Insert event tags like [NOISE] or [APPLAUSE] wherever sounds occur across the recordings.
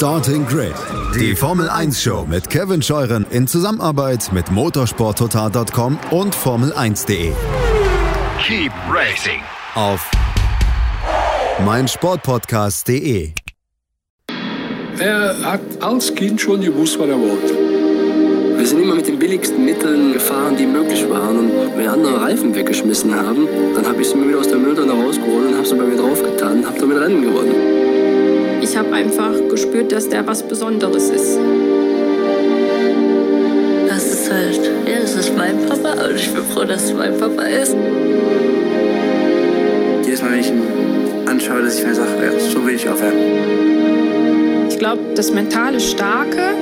Starting Grid, die Formel 1 Show mit Kevin Scheuren in Zusammenarbeit mit motorsporttotal.com und Formel1.de. Keep racing Auf meinsportpodcast.de. Er hat als Kind schon gewusst, was er wollte. Wir sind immer mit den billigsten Mitteln gefahren, die möglich waren. Und wenn andere Reifen weggeschmissen haben, dann habe ich sie mir wieder aus der Mülltonne rausgeholt und habe sie bei mir draufgetan und habe damit Rennen gewonnen. Ich habe einfach gespürt, dass der was Besonderes ist. Das ist halt, ja, das ist mein Papa und ich bin froh, dass es mein Papa ist. Jedes Mal, wenn ich ihn anschaue, dass ich mir sage, ja, so will ich aufhören. Ich glaube, das mentale Starke,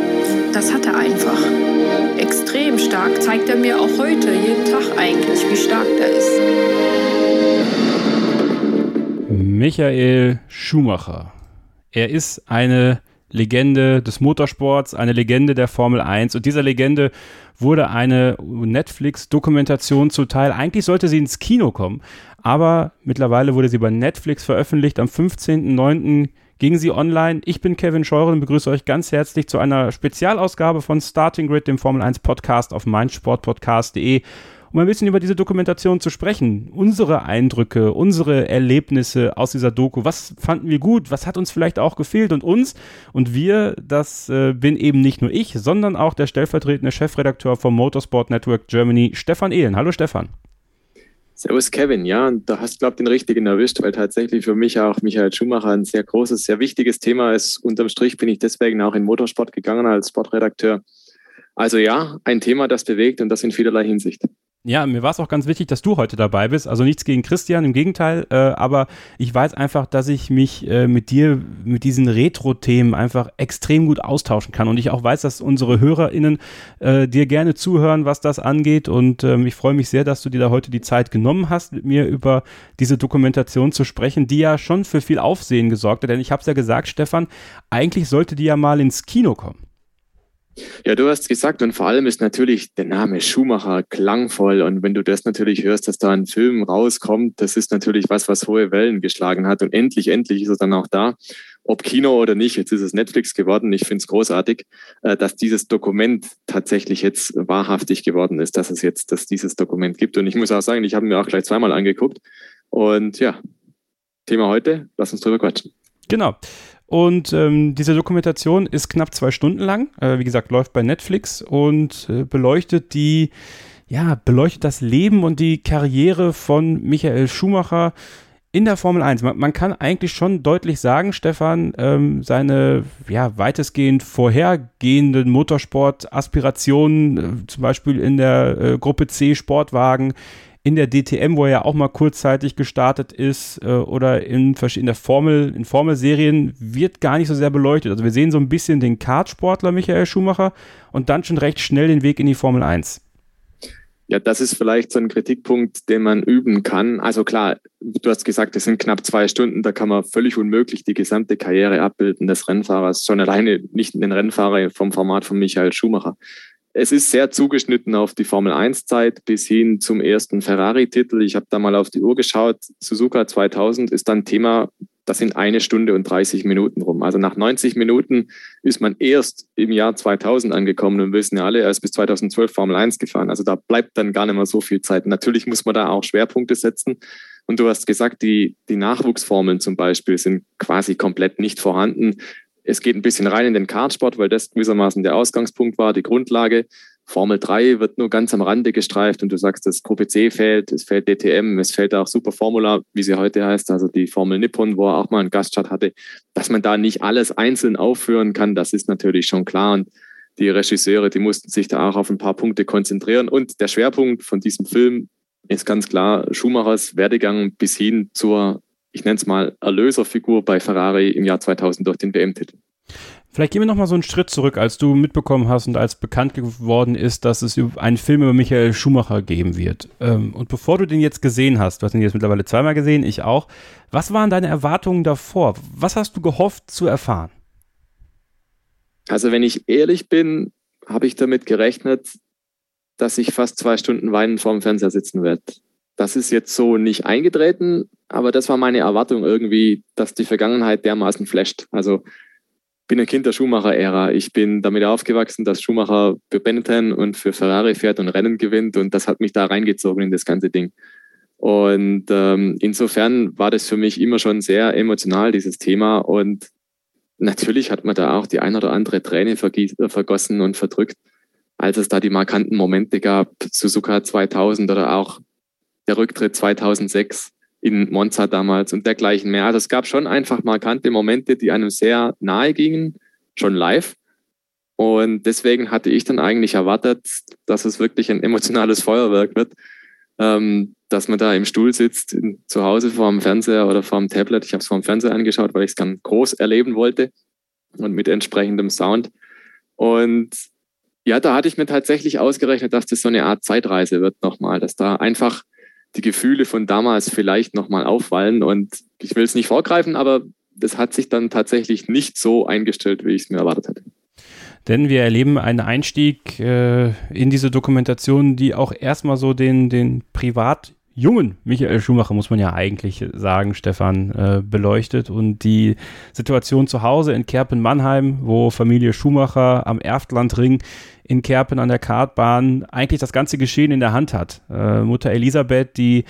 das hat er einfach. Extrem stark zeigt er mir auch heute, jeden Tag eigentlich, wie stark der ist. Michael Schumacher. Er ist eine Legende des Motorsports, eine Legende der Formel 1 und dieser Legende wurde eine Netflix-Dokumentation zuteil. Eigentlich sollte sie ins Kino kommen, aber mittlerweile wurde sie bei Netflix veröffentlicht. Am 15.09. ging sie online. Ich bin Kevin Scheuren und begrüße euch ganz herzlich zu einer Spezialausgabe von Starting Grid, dem Formel 1 Podcast auf meinsportpodcast.de um ein bisschen über diese Dokumentation zu sprechen. Unsere Eindrücke, unsere Erlebnisse aus dieser Doku. Was fanden wir gut? Was hat uns vielleicht auch gefehlt? Und uns und wir, das äh, bin eben nicht nur ich, sondern auch der stellvertretende Chefredakteur vom Motorsport Network Germany, Stefan Ehlen. Hallo Stefan. Servus Kevin, ja, und da hast glaube ich, den richtigen erwischt, weil tatsächlich für mich auch Michael Schumacher ein sehr großes, sehr wichtiges Thema ist. Unterm Strich bin ich deswegen auch in Motorsport gegangen als Sportredakteur. Also ja, ein Thema, das bewegt und das in vielerlei Hinsicht. Ja, mir war es auch ganz wichtig, dass du heute dabei bist. Also nichts gegen Christian, im Gegenteil. Äh, aber ich weiß einfach, dass ich mich äh, mit dir, mit diesen Retro-Themen einfach extrem gut austauschen kann. Und ich auch weiß, dass unsere HörerInnen äh, dir gerne zuhören, was das angeht. Und ähm, ich freue mich sehr, dass du dir da heute die Zeit genommen hast, mit mir über diese Dokumentation zu sprechen, die ja schon für viel Aufsehen gesorgt hat. Denn ich habe es ja gesagt, Stefan, eigentlich sollte die ja mal ins Kino kommen. Ja, du hast gesagt, und vor allem ist natürlich der Name Schumacher klangvoll. Und wenn du das natürlich hörst, dass da ein Film rauskommt, das ist natürlich was, was hohe Wellen geschlagen hat. Und endlich, endlich ist er dann auch da. Ob Kino oder nicht, jetzt ist es Netflix geworden. Ich finde es großartig, äh, dass dieses Dokument tatsächlich jetzt wahrhaftig geworden ist, dass es jetzt, dass dieses Dokument gibt. Und ich muss auch sagen, ich habe mir auch gleich zweimal angeguckt. Und ja, Thema heute, lass uns drüber quatschen. Genau. Und ähm, diese Dokumentation ist knapp zwei Stunden lang. Äh, wie gesagt, läuft bei Netflix und äh, beleuchtet die, ja, beleuchtet das Leben und die Karriere von Michael Schumacher in der Formel 1. Man, man kann eigentlich schon deutlich sagen, Stefan, ähm, seine ja, weitestgehend vorhergehenden Motorsport-Aspirationen, äh, zum Beispiel in der äh, Gruppe C Sportwagen, in der DTM, wo er ja auch mal kurzzeitig gestartet ist, äh, oder in, in der Formel, in Formelserien, wird gar nicht so sehr beleuchtet. Also wir sehen so ein bisschen den Kartsportler Michael Schumacher und dann schon recht schnell den Weg in die Formel 1. Ja, das ist vielleicht so ein Kritikpunkt, den man üben kann. Also klar, du hast gesagt, es sind knapp zwei Stunden, da kann man völlig unmöglich die gesamte Karriere abbilden des Rennfahrers, schon alleine nicht den Rennfahrer vom Format von Michael Schumacher. Es ist sehr zugeschnitten auf die Formel 1-Zeit bis hin zum ersten Ferrari-Titel. Ich habe da mal auf die Uhr geschaut. Suzuka 2000 ist dann Thema, das sind eine Stunde und 30 Minuten rum. Also nach 90 Minuten ist man erst im Jahr 2000 angekommen und wissen ja alle, er ist bis 2012 Formel 1 gefahren. Also da bleibt dann gar nicht mehr so viel Zeit. Natürlich muss man da auch Schwerpunkte setzen. Und du hast gesagt, die, die Nachwuchsformeln zum Beispiel sind quasi komplett nicht vorhanden. Es geht ein bisschen rein in den Kartsport, weil das gewissermaßen der Ausgangspunkt war, die Grundlage. Formel 3 wird nur ganz am Rande gestreift und du sagst, das Gruppe C fällt, es fällt DTM, es fällt auch Super Formula, wie sie heute heißt, also die Formel Nippon, wo er auch mal einen Gaststart hatte. Dass man da nicht alles einzeln aufführen kann, das ist natürlich schon klar und die Regisseure, die mussten sich da auch auf ein paar Punkte konzentrieren und der Schwerpunkt von diesem Film ist ganz klar Schumachers Werdegang bis hin zur ich nenne es mal, Erlöserfigur bei Ferrari im Jahr 2000 durch den WM-Titel. Vielleicht gehen wir noch mal so einen Schritt zurück, als du mitbekommen hast und als bekannt geworden ist, dass es einen Film über Michael Schumacher geben wird. Ähm, und bevor du den jetzt gesehen hast, du hast ihn jetzt mittlerweile zweimal gesehen, ich auch, was waren deine Erwartungen davor? Was hast du gehofft zu erfahren? Also wenn ich ehrlich bin, habe ich damit gerechnet, dass ich fast zwei Stunden weinend vorm Fernseher sitzen werde. Das ist jetzt so nicht eingetreten, aber das war meine Erwartung irgendwie, dass die Vergangenheit dermaßen flasht. Also bin ein Kind der Schumacher-Ära. Ich bin damit aufgewachsen, dass Schumacher für Benetton und für Ferrari fährt und Rennen gewinnt und das hat mich da reingezogen in das ganze Ding. Und ähm, insofern war das für mich immer schon sehr emotional, dieses Thema. Und natürlich hat man da auch die ein oder andere Träne vergossen und verdrückt, als es da die markanten Momente gab, Suzuka 2000 oder auch der Rücktritt 2006 in Monza damals und dergleichen mehr. Also es gab schon einfach markante Momente, die einem sehr nahe gingen, schon live. Und deswegen hatte ich dann eigentlich erwartet, dass es wirklich ein emotionales Feuerwerk wird, ähm, dass man da im Stuhl sitzt, in, zu Hause vor dem Fernseher oder vor dem Tablet. Ich habe es vor dem Fernseher angeschaut, weil ich es ganz groß erleben wollte und mit entsprechendem Sound. Und ja, da hatte ich mir tatsächlich ausgerechnet, dass das so eine Art Zeitreise wird nochmal, dass da einfach die Gefühle von damals vielleicht nochmal aufwallen. Und ich will es nicht vorgreifen, aber das hat sich dann tatsächlich nicht so eingestellt, wie ich es mir erwartet hätte. Denn wir erleben einen Einstieg äh, in diese Dokumentation, die auch erstmal so den, den privat jungen Michael Schumacher, muss man ja eigentlich sagen, Stefan, äh, beleuchtet und die Situation zu Hause in Kerpen-Mannheim, wo Familie Schumacher am Erftlandring in Kerpen an der Kartbahn eigentlich das ganze Geschehen in der Hand hat. Äh, Mutter Elisabeth, die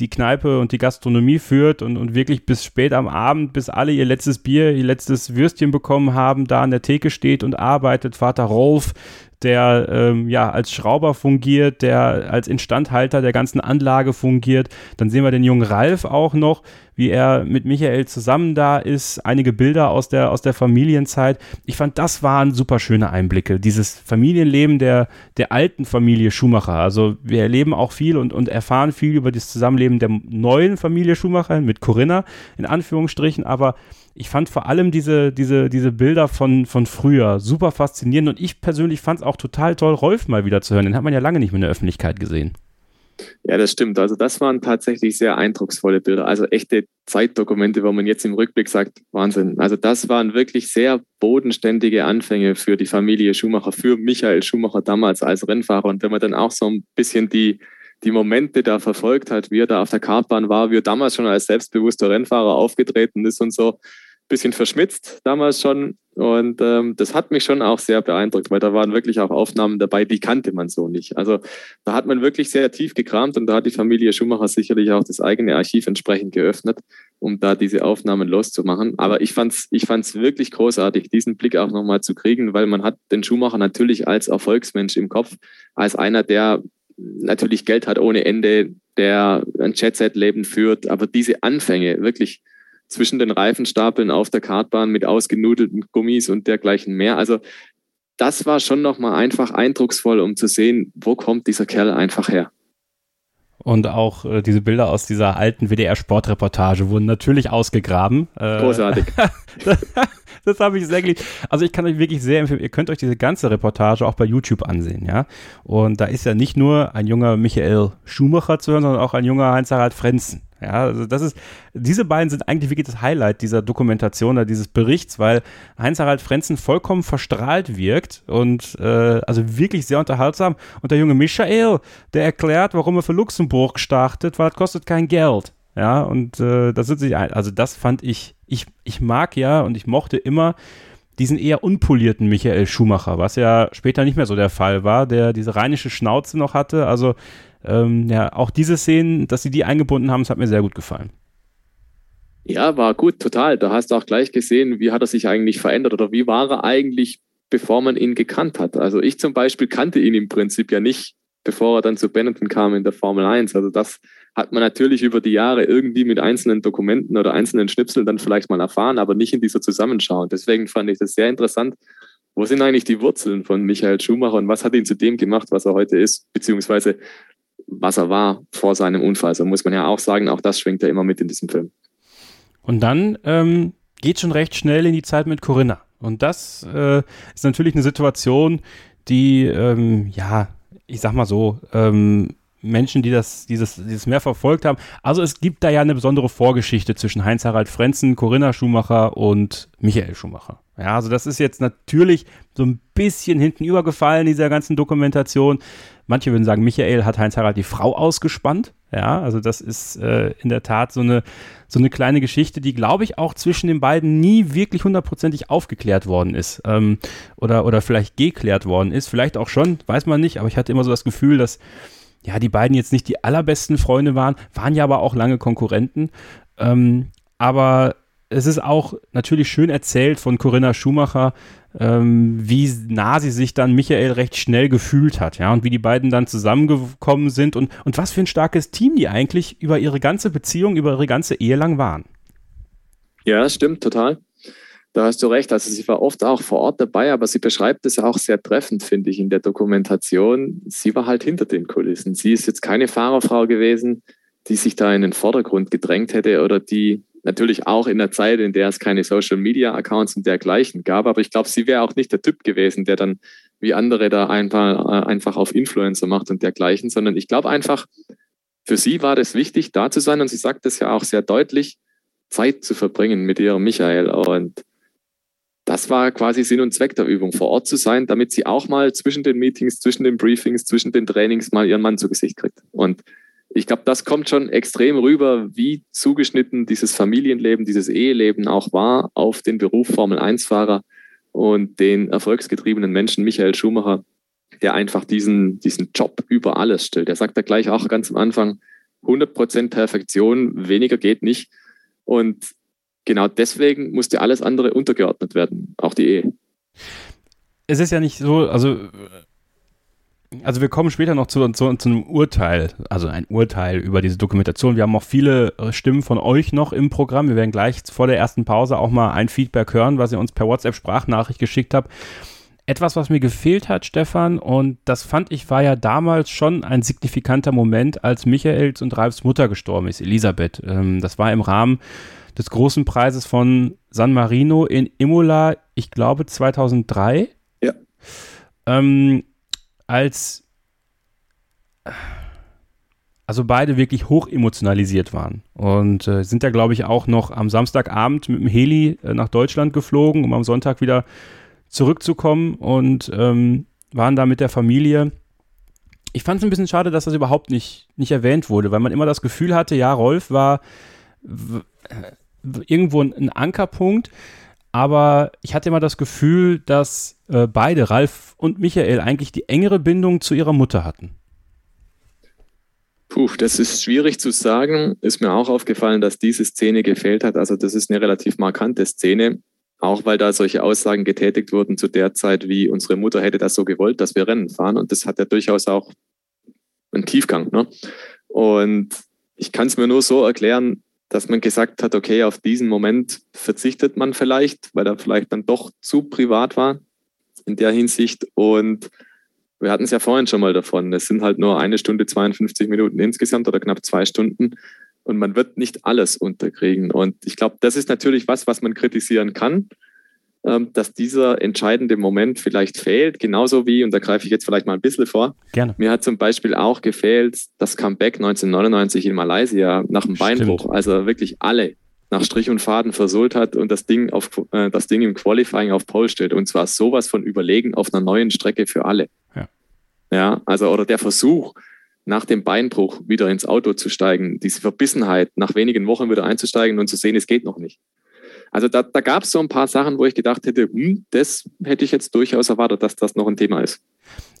die Kneipe und die Gastronomie führt und, und wirklich bis spät am Abend, bis alle ihr letztes Bier, ihr letztes Würstchen bekommen haben, da an der Theke steht und arbeitet. Vater Rolf, der ähm, ja als Schrauber fungiert, der als Instandhalter der ganzen Anlage fungiert. Dann sehen wir den jungen Ralf auch noch, wie er mit Michael zusammen da ist. Einige Bilder aus der, aus der Familienzeit. Ich fand, das waren super schöne Einblicke. Dieses Familienleben der, der alten Familie Schumacher. Also wir erleben auch viel und, und erfahren viel über das Zusammenleben der neuen Familie Schumacher mit Corinna, in Anführungsstrichen, aber ich fand vor allem diese, diese, diese Bilder von, von früher super faszinierend und ich persönlich fand es auch total toll, Rolf mal wieder zu hören. Den hat man ja lange nicht mehr in der Öffentlichkeit gesehen. Ja, das stimmt. Also das waren tatsächlich sehr eindrucksvolle Bilder. Also echte Zeitdokumente, wo man jetzt im Rückblick sagt, Wahnsinn. Also das waren wirklich sehr bodenständige Anfänge für die Familie Schumacher, für Michael Schumacher damals als Rennfahrer. Und wenn man dann auch so ein bisschen die, die Momente da verfolgt hat, wie er da auf der Kartbahn war, wie er damals schon als selbstbewusster Rennfahrer aufgetreten ist und so, bisschen verschmitzt damals schon. Und ähm, das hat mich schon auch sehr beeindruckt, weil da waren wirklich auch Aufnahmen dabei, die kannte man so nicht. Also da hat man wirklich sehr tief gekramt und da hat die Familie Schumacher sicherlich auch das eigene Archiv entsprechend geöffnet, um da diese Aufnahmen loszumachen. Aber ich fand's, ich fand's wirklich großartig, diesen Blick auch nochmal zu kriegen, weil man hat den Schumacher natürlich als Erfolgsmensch im Kopf, als einer, der natürlich Geld hat ohne Ende, der ein Jet-Set-Leben führt, aber diese Anfänge wirklich zwischen den Reifenstapeln auf der Kartbahn mit ausgenudelten Gummis und dergleichen mehr. Also das war schon nochmal einfach eindrucksvoll, um zu sehen, wo kommt dieser Kerl einfach her. Und auch äh, diese Bilder aus dieser alten WDR-Sportreportage wurden natürlich ausgegraben. Äh, Großartig. [LAUGHS] [LAUGHS] das, das habe ich sehr geliebt. Also ich kann euch wirklich sehr empfehlen, ihr könnt euch diese ganze Reportage auch bei YouTube ansehen, ja. Und da ist ja nicht nur ein junger Michael Schumacher zu hören, sondern auch ein junger Heinz-Harald Frenzen. Ja, also das ist, diese beiden sind eigentlich wirklich das Highlight dieser Dokumentation oder dieses Berichts, weil Heinz-Harald Frenzen vollkommen verstrahlt wirkt und äh, also wirklich sehr unterhaltsam. Und der junge Michael, der erklärt, warum er für Luxemburg startet, weil es kostet kein Geld. Ja, und äh, das sind sich ein, also das fand ich, ich, ich mag ja und ich mochte immer diesen eher unpolierten Michael Schumacher, was ja später nicht mehr so der Fall war, der diese rheinische Schnauze noch hatte. Also ähm, ja, auch diese Szenen, dass sie die eingebunden haben, das hat mir sehr gut gefallen. Ja, war gut, total. Da hast du auch gleich gesehen, wie hat er sich eigentlich verändert oder wie war er eigentlich, bevor man ihn gekannt hat. Also ich zum Beispiel kannte ihn im Prinzip ja nicht, bevor er dann zu Benetton kam in der Formel 1. Also das hat man natürlich über die Jahre irgendwie mit einzelnen Dokumenten oder einzelnen Schnipseln dann vielleicht mal erfahren, aber nicht in dieser Zusammenschau. Deswegen fand ich das sehr interessant. Wo sind eigentlich die Wurzeln von Michael Schumacher und was hat ihn zu dem gemacht, was er heute ist? Beziehungsweise was er war vor seinem Unfall. So muss man ja auch sagen, auch das schwingt ja immer mit in diesem Film. Und dann ähm, geht schon recht schnell in die Zeit mit Corinna. Und das äh, ist natürlich eine Situation, die, ähm, ja, ich sag mal so, ähm, Menschen, die das, dieses, dieses mehr verfolgt haben. Also es gibt da ja eine besondere Vorgeschichte zwischen Heinz-Harald Frenzen, Corinna Schumacher und Michael Schumacher. Ja, also das ist jetzt natürlich so ein bisschen hinten übergefallen, dieser ganzen Dokumentation. Manche würden sagen, Michael hat Heinz-Harald die Frau ausgespannt. Ja, also das ist äh, in der Tat so eine, so eine kleine Geschichte, die, glaube ich, auch zwischen den beiden nie wirklich hundertprozentig aufgeklärt worden ist. Ähm, oder, oder vielleicht geklärt worden ist. Vielleicht auch schon, weiß man nicht, aber ich hatte immer so das Gefühl, dass ja, die beiden jetzt nicht die allerbesten Freunde waren, waren ja aber auch lange Konkurrenten. Ähm, aber es ist auch natürlich schön erzählt von Corinna Schumacher, ähm, wie nah sie sich dann Michael recht schnell gefühlt hat, ja, und wie die beiden dann zusammengekommen sind und, und was für ein starkes Team die eigentlich über ihre ganze Beziehung, über ihre ganze Ehe lang waren. Ja, stimmt, total. Da hast du recht. Also sie war oft auch vor Ort dabei, aber sie beschreibt es auch sehr treffend, finde ich, in der Dokumentation. Sie war halt hinter den Kulissen. Sie ist jetzt keine Fahrerfrau gewesen, die sich da in den Vordergrund gedrängt hätte oder die natürlich auch in der Zeit, in der es keine Social Media Accounts und dergleichen gab. Aber ich glaube, sie wäre auch nicht der Typ gewesen, der dann wie andere da einfach, äh, einfach auf Influencer macht und dergleichen, sondern ich glaube einfach, für sie war das wichtig, da zu sein. Und sie sagt es ja auch sehr deutlich, Zeit zu verbringen mit ihrem Michael. Und das war quasi Sinn und Zweck der Übung, vor Ort zu sein, damit sie auch mal zwischen den Meetings, zwischen den Briefings, zwischen den Trainings mal ihren Mann zu Gesicht kriegt. Und ich glaube, das kommt schon extrem rüber, wie zugeschnitten dieses Familienleben, dieses Eheleben auch war auf den Beruf Formel-1-Fahrer und den erfolgsgetriebenen Menschen Michael Schumacher, der einfach diesen, diesen Job über alles stellt. Er sagt da gleich auch ganz am Anfang, 100% Perfektion, weniger geht nicht. Und genau deswegen musste alles andere untergeordnet werden, auch die Ehe. Es ist ja nicht so, also also wir kommen später noch zu, zu, zu, einem Urteil, also ein Urteil über diese Dokumentation. Wir haben auch viele äh, Stimmen von euch noch im Programm. Wir werden gleich vor der ersten Pause auch mal ein Feedback hören, was ihr uns per WhatsApp-Sprachnachricht geschickt habt. Etwas, was mir gefehlt hat, Stefan, und das fand ich, war ja damals schon ein signifikanter Moment, als Michaels und Ralfs Mutter gestorben ist, Elisabeth. Ähm, das war im Rahmen des großen Preises von San Marino in Imola, ich glaube 2003. Ja. Ähm, als also beide wirklich hoch emotionalisiert waren und äh, sind ja, glaube ich, auch noch am Samstagabend mit dem Heli äh, nach Deutschland geflogen, um am Sonntag wieder zurückzukommen und ähm, waren da mit der Familie. Ich fand es ein bisschen schade, dass das überhaupt nicht, nicht erwähnt wurde, weil man immer das Gefühl hatte, ja, Rolf war irgendwo ein Ankerpunkt, aber ich hatte immer das Gefühl, dass äh, beide, Ralf und Michael, eigentlich die engere Bindung zu ihrer Mutter hatten. Puh, das ist schwierig zu sagen. Ist mir auch aufgefallen, dass diese Szene gefehlt hat. Also das ist eine relativ markante Szene, auch weil da solche Aussagen getätigt wurden zu der Zeit, wie unsere Mutter hätte das so gewollt, dass wir Rennen fahren. Und das hat ja durchaus auch einen Tiefgang. Ne? Und ich kann es mir nur so erklären, dass man gesagt hat, okay, auf diesen Moment verzichtet man vielleicht, weil er vielleicht dann doch zu privat war in der Hinsicht. Und wir hatten es ja vorhin schon mal davon. Es sind halt nur eine Stunde 52 Minuten insgesamt oder knapp zwei Stunden. Und man wird nicht alles unterkriegen. Und ich glaube, das ist natürlich was, was man kritisieren kann. Ähm, dass dieser entscheidende Moment vielleicht fehlt, genauso wie, und da greife ich jetzt vielleicht mal ein bisschen vor, Gerne. mir hat zum Beispiel auch gefehlt das Comeback 1999 in Malaysia nach dem Beinbruch, also wirklich alle nach Strich und Faden versohlt hat und das Ding, auf, äh, das Ding im Qualifying auf Pole steht. Und zwar sowas von überlegen auf einer neuen Strecke für alle. Ja. Ja, also, oder der Versuch, nach dem Beinbruch wieder ins Auto zu steigen, diese Verbissenheit, nach wenigen Wochen wieder einzusteigen und zu sehen, es geht noch nicht. Also da, da gab es so ein paar Sachen, wo ich gedacht hätte, hm, das hätte ich jetzt durchaus erwartet, dass das noch ein Thema ist.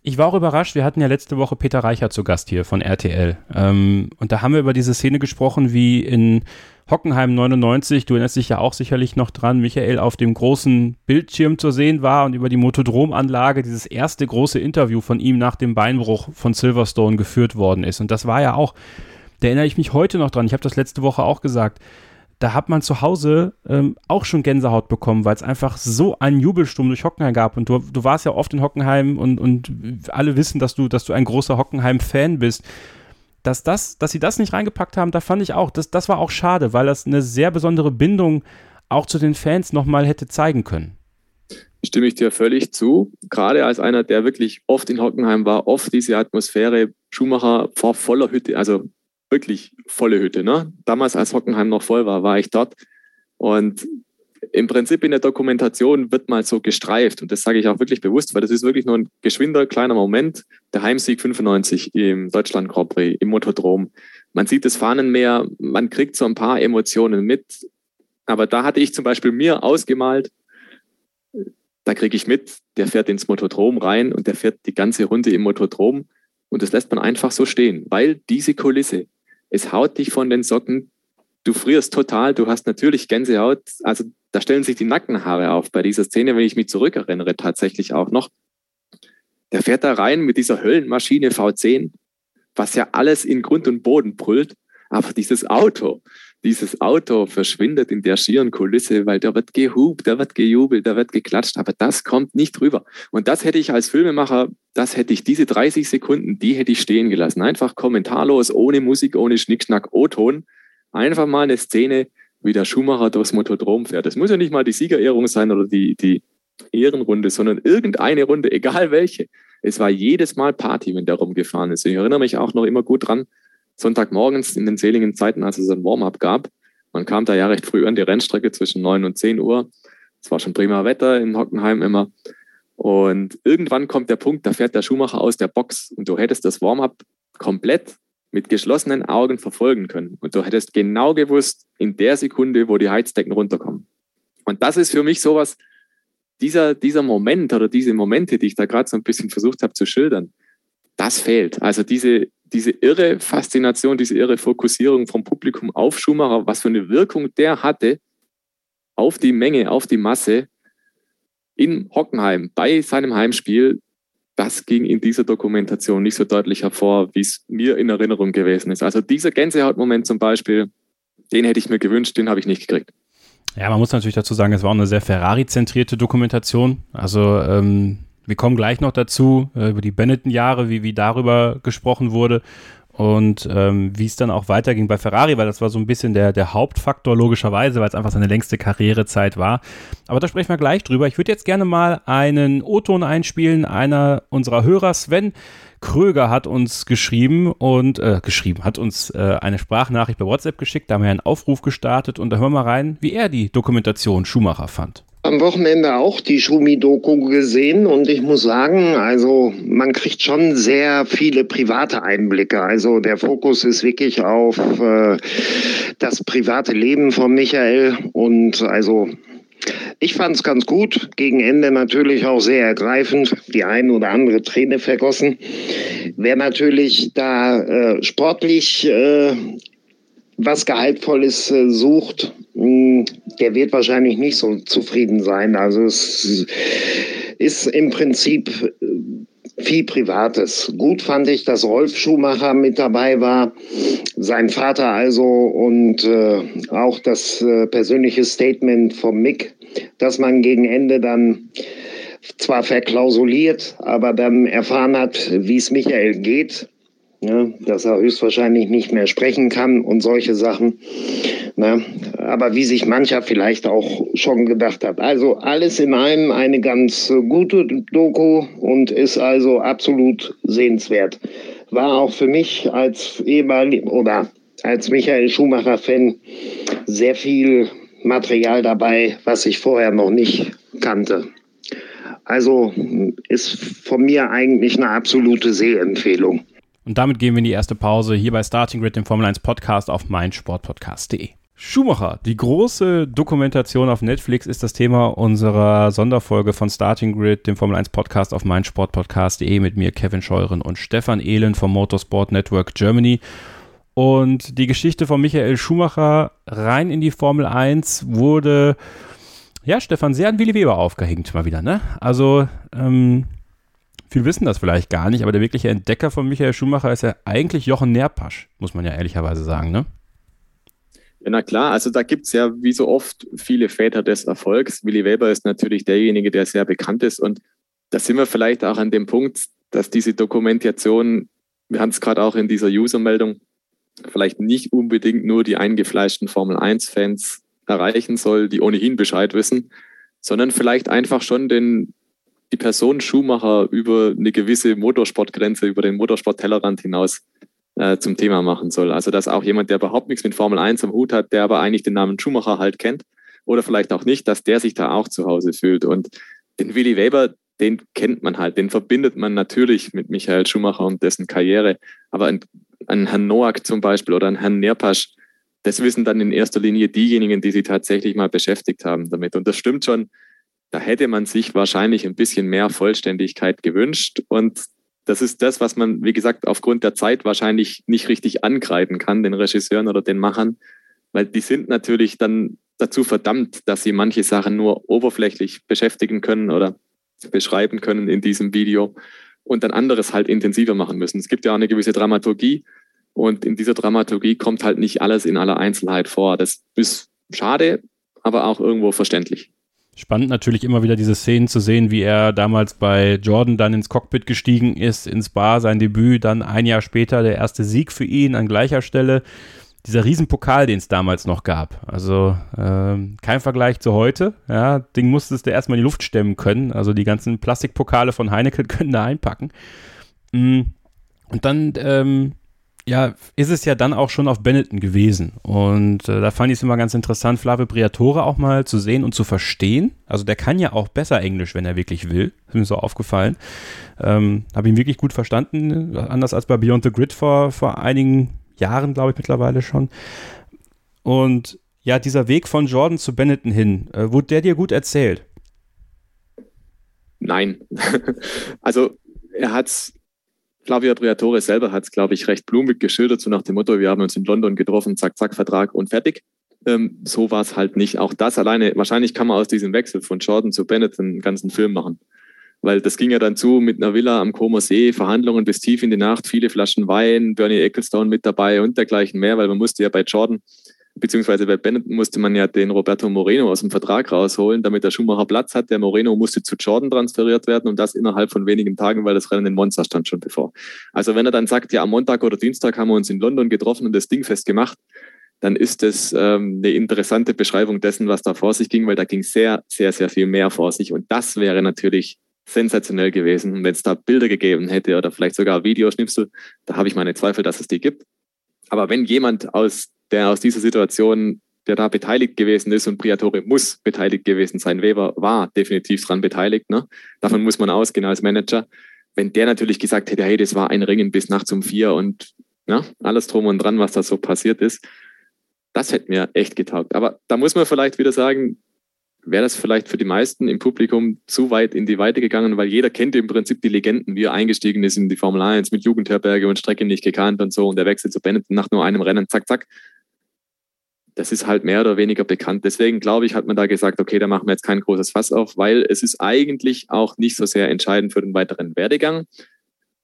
Ich war auch überrascht, wir hatten ja letzte Woche Peter Reicher zu Gast hier von RTL. Ähm, und da haben wir über diese Szene gesprochen, wie in Hockenheim 99, du erinnerst dich ja auch sicherlich noch dran, Michael auf dem großen Bildschirm zu sehen war und über die Motodromanlage dieses erste große Interview von ihm nach dem Beinbruch von Silverstone geführt worden ist. Und das war ja auch, da erinnere ich mich heute noch dran, ich habe das letzte Woche auch gesagt, da hat man zu Hause ähm, auch schon Gänsehaut bekommen, weil es einfach so einen Jubelsturm durch Hockenheim gab. Und du, du warst ja oft in Hockenheim und, und alle wissen, dass du, dass du ein großer Hockenheim-Fan bist. Dass, das, dass sie das nicht reingepackt haben, da fand ich auch, das, das war auch schade, weil das eine sehr besondere Bindung auch zu den Fans nochmal hätte zeigen können. Stimme ich dir völlig zu. Gerade als einer, der wirklich oft in Hockenheim war, oft diese Atmosphäre, Schumacher vor voller Hütte, also wirklich volle Hütte. Ne? Damals, als Hockenheim noch voll war, war ich dort. Und im Prinzip in der Dokumentation wird mal so gestreift. Und das sage ich auch wirklich bewusst, weil das ist wirklich nur ein geschwinder, kleiner Moment. Der Heimsieg 95 im Deutschland Grand Prix, im Motodrom. man sieht das Fahnenmeer, man kriegt so ein paar Emotionen mit. Aber da hatte ich zum Beispiel mir ausgemalt, da kriege ich mit, der fährt ins Motodrom rein und der fährt die ganze Runde im Motodrom und das lässt man einfach so stehen, weil diese Kulisse, es haut dich von den Socken, du frierst total, du hast natürlich Gänsehaut, also da stellen sich die Nackenhaare auf bei dieser Szene, wenn ich mich zurückerinnere, tatsächlich auch noch. Der fährt da rein mit dieser Höllenmaschine V10, was ja alles in Grund und Boden brüllt, aber dieses Auto, dieses Auto verschwindet in der schieren Kulisse, weil da wird gehupt, da wird gejubelt, da wird geklatscht, aber das kommt nicht rüber. Und das hätte ich als Filmemacher, das hätte ich, diese 30 Sekunden, die hätte ich stehen gelassen. Einfach kommentarlos, ohne Musik, ohne Schnickschnack, O-Ton. Einfach mal eine Szene, wie der Schumacher durchs Motodrom fährt. Das muss ja nicht mal die Siegerehrung sein oder die, die Ehrenrunde, sondern irgendeine Runde, [LAUGHS] egal welche. Es war jedes Mal Party, wenn der rumgefahren ist. Ich erinnere mich auch noch immer gut dran, Sonntagmorgens in den seligen Zeiten, als es ein Warm-up gab. Man kam da ja recht früh an die Rennstrecke zwischen 9 und 10 Uhr. Es war schon prima Wetter in Hockenheim immer. Und irgendwann kommt der Punkt, da fährt der Schuhmacher aus der Box und du hättest das Warm-up komplett mit geschlossenen Augen verfolgen können. Und du hättest genau gewusst, in der Sekunde, wo die Heizdecken runterkommen. Und das ist für mich sowas, dieser, dieser Moment oder diese Momente, die ich da gerade so ein bisschen versucht habe zu schildern, das fehlt. Also diese, diese irre Faszination, diese irre Fokussierung vom Publikum auf Schumacher, was für eine Wirkung der hatte auf die Menge, auf die Masse in Hockenheim bei seinem Heimspiel, das ging in dieser Dokumentation nicht so deutlich hervor, wie es mir in Erinnerung gewesen ist. Also dieser Gänsehautmoment zum Beispiel, den hätte ich mir gewünscht, den habe ich nicht gekriegt. Ja, man muss natürlich dazu sagen, es war auch eine sehr Ferrari-zentrierte Dokumentation. Also ähm, wir kommen gleich noch dazu, äh, über die Benetton-Jahre, wie, wie darüber gesprochen wurde und ähm, wie es dann auch weiterging bei Ferrari, weil das war so ein bisschen der, der Hauptfaktor logischerweise, weil es einfach seine längste Karrierezeit war. Aber da sprechen wir gleich drüber. Ich würde jetzt gerne mal einen O-Ton einspielen. Einer unserer Hörer, Sven Kröger, hat uns geschrieben und äh, geschrieben, hat uns äh, eine Sprachnachricht bei WhatsApp geschickt. Da haben wir einen Aufruf gestartet und da hören wir mal rein, wie er die Dokumentation Schumacher fand am Wochenende auch die Schumi-Doku gesehen und ich muss sagen, also man kriegt schon sehr viele private Einblicke. Also der Fokus ist wirklich auf äh, das private Leben von Michael und also ich fand es ganz gut, gegen Ende natürlich auch sehr ergreifend, die ein oder andere Träne vergossen. Wer natürlich da äh, sportlich äh, was Gehaltvolles äh, sucht, hm, der wird wahrscheinlich nicht so zufrieden sein. Also es ist im Prinzip äh, viel Privates. Gut fand ich, dass Rolf Schumacher mit dabei war, sein Vater also und äh, auch das persönliche Statement vom Mick, dass man gegen Ende dann zwar verklausuliert, aber dann erfahren hat, wie es Michael geht ne, dass er höchstwahrscheinlich nicht mehr sprechen kann und solche Sachen. Ne, aber wie sich mancher vielleicht auch schon gedacht hat. Also alles in allem eine ganz gute Doku und ist also absolut sehenswert. War auch für mich als ehemalig oder als Michael Schumacher-Fan sehr viel Material dabei, was ich vorher noch nicht kannte. Also ist von mir eigentlich eine absolute Sehempfehlung. Und damit gehen wir in die erste Pause hier bei Starting Grid, dem Formel 1 Podcast auf meinsportpodcast.de. Schumacher, die große Dokumentation auf Netflix ist das Thema unserer Sonderfolge von Starting Grid, dem Formel 1 Podcast auf meinsportpodcast.de mit mir, Kevin Scheuren und Stefan Ehlen vom Motorsport Network Germany. Und die Geschichte von Michael Schumacher rein in die Formel 1 wurde, ja, Stefan, sehr an Willi Weber aufgehängt mal wieder, ne? Also, ähm, Viele wissen das vielleicht gar nicht, aber der wirkliche Entdecker von Michael Schumacher ist ja eigentlich Jochen Nerpasch, muss man ja ehrlicherweise sagen, ne? Ja, na klar, also da gibt es ja wie so oft viele Väter des Erfolgs. Willi Weber ist natürlich derjenige, der sehr bekannt ist. Und da sind wir vielleicht auch an dem Punkt, dass diese Dokumentation, wir haben es gerade auch in dieser User-Meldung, vielleicht nicht unbedingt nur die eingefleischten Formel 1-Fans erreichen soll, die ohnehin Bescheid wissen, sondern vielleicht einfach schon den die Person Schumacher über eine gewisse Motorsportgrenze, über den Motorsport-Tellerrand hinaus äh, zum Thema machen soll. Also dass auch jemand, der überhaupt nichts mit Formel 1 am Hut hat, der aber eigentlich den Namen Schumacher halt kennt oder vielleicht auch nicht, dass der sich da auch zu Hause fühlt. Und den Willi Weber, den kennt man halt, den verbindet man natürlich mit Michael Schumacher und dessen Karriere. Aber an Herrn Noack zum Beispiel oder an Herrn Nerpasch, das wissen dann in erster Linie diejenigen, die sich tatsächlich mal beschäftigt haben damit. Und das stimmt schon, da hätte man sich wahrscheinlich ein bisschen mehr Vollständigkeit gewünscht. Und das ist das, was man, wie gesagt, aufgrund der Zeit wahrscheinlich nicht richtig angreifen kann, den Regisseuren oder den Machern, weil die sind natürlich dann dazu verdammt, dass sie manche Sachen nur oberflächlich beschäftigen können oder beschreiben können in diesem Video und dann anderes halt intensiver machen müssen. Es gibt ja auch eine gewisse Dramaturgie und in dieser Dramaturgie kommt halt nicht alles in aller Einzelheit vor. Das ist schade, aber auch irgendwo verständlich. Spannend natürlich immer wieder diese Szenen zu sehen, wie er damals bei Jordan dann ins Cockpit gestiegen ist, ins Bar, sein Debüt, dann ein Jahr später der erste Sieg für ihn an gleicher Stelle dieser Riesenpokal, den es damals noch gab. Also ähm, kein Vergleich zu heute. Ja, Ding musstest du erstmal in die Luft stemmen können. Also die ganzen Plastikpokale von Heineken [LAUGHS] können da einpacken. Mm, und dann, ähm, ja, ist es ja dann auch schon auf Benetton gewesen. Und äh, da fand ich es immer ganz interessant, Flavio Briatore auch mal zu sehen und zu verstehen. Also der kann ja auch besser Englisch, wenn er wirklich will. Ist mir so aufgefallen. Ähm, Habe ihn wirklich gut verstanden. Anders als bei Beyond the Grid vor, vor einigen Jahren, glaube ich, mittlerweile schon. Und ja, dieser Weg von Jordan zu Benetton hin, äh, wurde der dir gut erzählt? Nein. [LAUGHS] also er hat es, Flavio Briatore selber hat es, glaube ich, recht blumig geschildert, so nach dem Motto, wir haben uns in London getroffen, zack, zack, Vertrag und fertig. Ähm, so war es halt nicht. Auch das alleine, wahrscheinlich kann man aus diesem Wechsel von Jordan zu Bennett einen ganzen Film machen weil das ging ja dann zu mit einer Villa am Como See, Verhandlungen bis tief in die Nacht, viele Flaschen Wein, Bernie Ecclestone mit dabei und dergleichen mehr, weil man musste ja bei Jordan, beziehungsweise bei Bennett musste man ja den Roberto Moreno aus dem Vertrag rausholen, damit der Schumacher Platz hat. Der Moreno musste zu Jordan transferiert werden und das innerhalb von wenigen Tagen, weil das Rennen in Monza stand schon bevor. Also wenn er dann sagt, ja, am Montag oder Dienstag haben wir uns in London getroffen und das Ding festgemacht, dann ist das ähm, eine interessante Beschreibung dessen, was da vor sich ging, weil da ging sehr, sehr, sehr viel mehr vor sich. Und das wäre natürlich sensationell gewesen. Wenn es da Bilder gegeben hätte oder vielleicht sogar Videoschnipsel, da habe ich meine Zweifel, dass es die gibt. Aber wenn jemand aus, der aus dieser Situation, der da beteiligt gewesen ist und Priatore muss beteiligt gewesen sein, Weber war definitiv dran beteiligt, ne? davon muss man ausgehen als Manager. Wenn der natürlich gesagt hätte, hey, das war ein Ringen bis nachts um vier und ne, alles drum und dran, was da so passiert ist, das hätte mir echt getaugt. Aber da muss man vielleicht wieder sagen, wäre das vielleicht für die meisten im Publikum zu weit in die Weite gegangen, weil jeder kennt im Prinzip die Legenden, wie er eingestiegen ist in die Formel 1 mit Jugendherberge und Strecke nicht gekannt und so und der Wechsel zu Benetton nach nur einem Rennen, zack, zack. Das ist halt mehr oder weniger bekannt. Deswegen glaube ich, hat man da gesagt, okay, da machen wir jetzt kein großes Fass auf, weil es ist eigentlich auch nicht so sehr entscheidend für den weiteren Werdegang.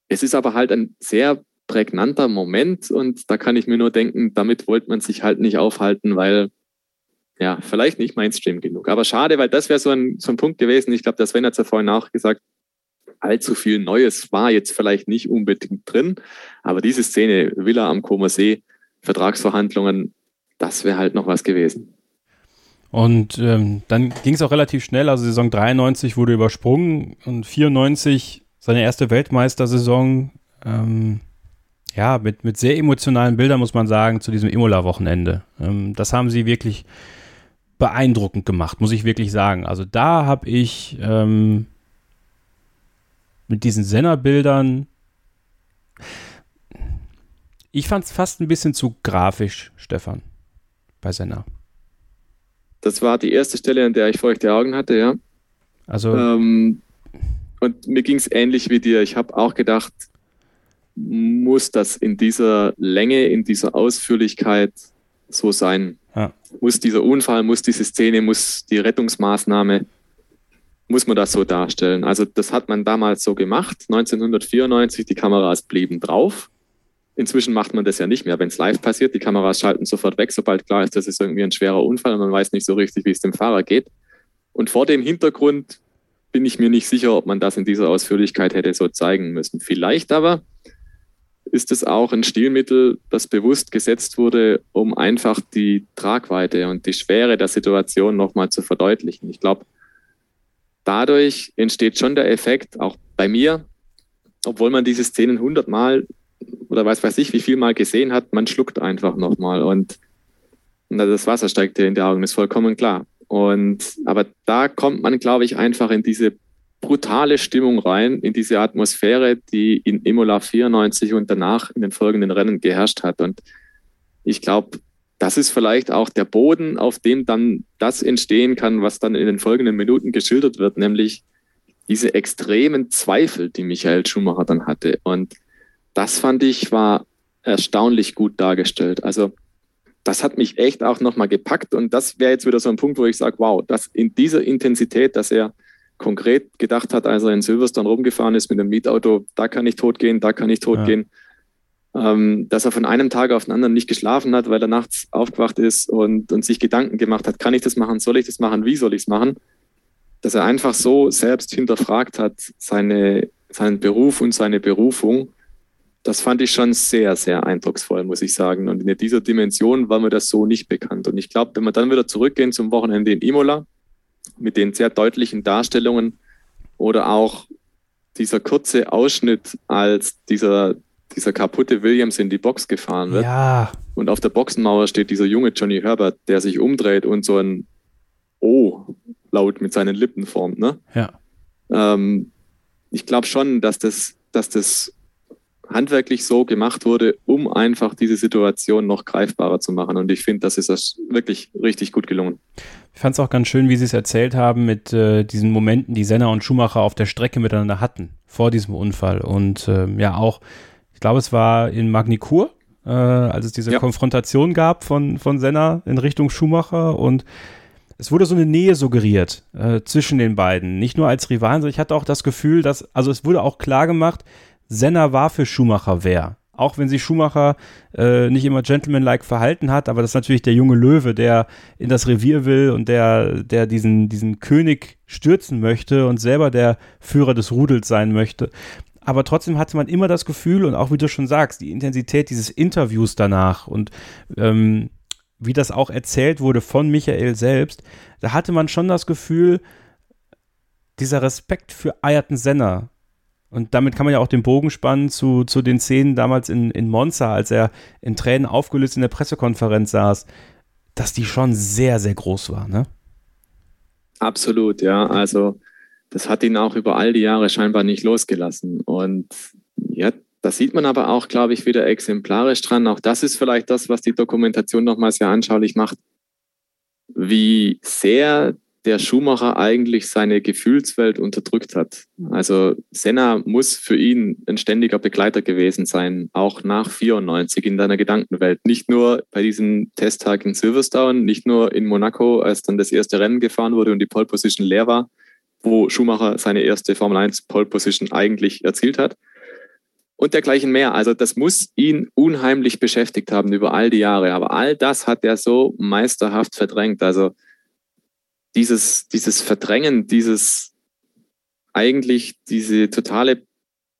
Es ist aber halt ein sehr prägnanter Moment und da kann ich mir nur denken, damit wollte man sich halt nicht aufhalten, weil ja, vielleicht nicht Mainstream genug. Aber schade, weil das wäre so ein, so ein Punkt gewesen. Ich glaube, das Sven hat es ja vorhin auch gesagt, allzu viel Neues war jetzt vielleicht nicht unbedingt drin. Aber diese Szene, Villa am Comer See, Vertragsverhandlungen, das wäre halt noch was gewesen. Und ähm, dann ging es auch relativ schnell. Also Saison 93 wurde übersprungen und 94 seine erste Weltmeistersaison. Ähm, ja, mit, mit sehr emotionalen Bildern, muss man sagen, zu diesem Imola-Wochenende. Ähm, das haben sie wirklich beeindruckend gemacht, muss ich wirklich sagen. Also da habe ich ähm, mit diesen Senna-Bildern, ich fand es fast ein bisschen zu grafisch, Stefan, bei Senna. Das war die erste Stelle, an der ich feuchte Augen hatte, ja. Also. Ähm, und mir ging es ähnlich wie dir. Ich habe auch gedacht, muss das in dieser Länge, in dieser Ausführlichkeit so sein? Ja. Muss dieser Unfall, muss diese Szene, muss die Rettungsmaßnahme, muss man das so darstellen? Also das hat man damals so gemacht, 1994, die Kameras blieben drauf. Inzwischen macht man das ja nicht mehr, wenn es live passiert. Die Kameras schalten sofort weg, sobald klar ist, das ist irgendwie ein schwerer Unfall und man weiß nicht so richtig, wie es dem Fahrer geht. Und vor dem Hintergrund bin ich mir nicht sicher, ob man das in dieser Ausführlichkeit hätte so zeigen müssen. Vielleicht aber ist es auch ein Stilmittel, das bewusst gesetzt wurde, um einfach die Tragweite und die Schwere der Situation nochmal zu verdeutlichen. Ich glaube, dadurch entsteht schon der Effekt, auch bei mir, obwohl man diese Szenen hundertmal oder weiß weiß ich, wie viel Mal gesehen hat, man schluckt einfach nochmal und das Wasser steigt dir in die Augen, ist vollkommen klar. Und aber da kommt man, glaube ich, einfach in diese brutale Stimmung rein in diese Atmosphäre, die in Imola 94 und danach in den folgenden Rennen geherrscht hat. Und ich glaube, das ist vielleicht auch der Boden, auf dem dann das entstehen kann, was dann in den folgenden Minuten geschildert wird, nämlich diese extremen Zweifel, die Michael Schumacher dann hatte. Und das fand ich war erstaunlich gut dargestellt. Also das hat mich echt auch nochmal gepackt und das wäre jetzt wieder so ein Punkt, wo ich sage, wow, das in dieser Intensität, dass er konkret gedacht hat, als er in Silverstone rumgefahren ist mit dem Mietauto, da kann ich tot gehen, da kann ich tot ja. gehen, ähm, dass er von einem Tag auf den anderen nicht geschlafen hat, weil er nachts aufgewacht ist und, und sich Gedanken gemacht hat, kann ich das machen, soll ich das machen, wie soll ich es machen, dass er einfach so selbst hinterfragt hat, seine, seinen Beruf und seine Berufung das fand ich schon sehr, sehr eindrucksvoll, muss ich sagen. Und in dieser Dimension war mir das so nicht bekannt. Und ich glaube, wenn wir dann wieder zurückgehen zum Wochenende in Imola mit den sehr deutlichen Darstellungen oder auch dieser kurze Ausschnitt, als dieser, dieser kaputte Williams in die Box gefahren wird. Ja. Und auf der Boxenmauer steht dieser junge Johnny Herbert, der sich umdreht und so ein O laut mit seinen Lippen formt. Ne? Ja. Ähm, ich glaube schon, dass das, dass das handwerklich so gemacht wurde, um einfach diese Situation noch greifbarer zu machen. Und ich finde, das ist das wirklich richtig gut gelungen. Ich fand es auch ganz schön, wie Sie es erzählt haben mit äh, diesen Momenten, die Senna und Schumacher auf der Strecke miteinander hatten vor diesem Unfall. Und äh, ja, auch, ich glaube, es war in Magnicourt, äh, als es diese ja. Konfrontation gab von, von Senna in Richtung Schumacher und es wurde so eine Nähe suggeriert äh, zwischen den beiden. Nicht nur als Rivalen, sondern ich hatte auch das Gefühl, dass, also es wurde auch klar gemacht, Senna war für Schumacher wer. Auch wenn sich Schumacher äh, nicht immer gentlemanlike verhalten hat, aber das ist natürlich der junge Löwe, der in das Revier will und der, der diesen, diesen König stürzen möchte und selber der Führer des Rudels sein möchte. Aber trotzdem hatte man immer das Gefühl, und auch wie du schon sagst, die Intensität dieses Interviews danach und ähm, wie das auch erzählt wurde von Michael selbst, da hatte man schon das Gefühl, dieser Respekt für Ayrton Senna und damit kann man ja auch den Bogen spannen zu, zu den Szenen damals in, in Monza, als er in Tränen aufgelöst in der Pressekonferenz saß, dass die schon sehr, sehr groß war, ne? Absolut, ja. Also das hat ihn auch über all die Jahre scheinbar nicht losgelassen. Und ja, da sieht man aber auch, glaube ich, wieder exemplarisch dran. Auch das ist vielleicht das, was die Dokumentation nochmal sehr anschaulich macht, wie sehr der Schumacher eigentlich seine Gefühlswelt unterdrückt hat. Also Senna muss für ihn ein ständiger Begleiter gewesen sein, auch nach 94 in seiner Gedankenwelt. Nicht nur bei diesem Testtag in Silverstone, nicht nur in Monaco, als dann das erste Rennen gefahren wurde und die Pole Position leer war, wo Schumacher seine erste Formel 1 Pole Position eigentlich erzielt hat. Und dergleichen mehr. Also das muss ihn unheimlich beschäftigt haben über all die Jahre. Aber all das hat er so meisterhaft verdrängt. Also dieses, dieses Verdrängen, dieses eigentlich diese totale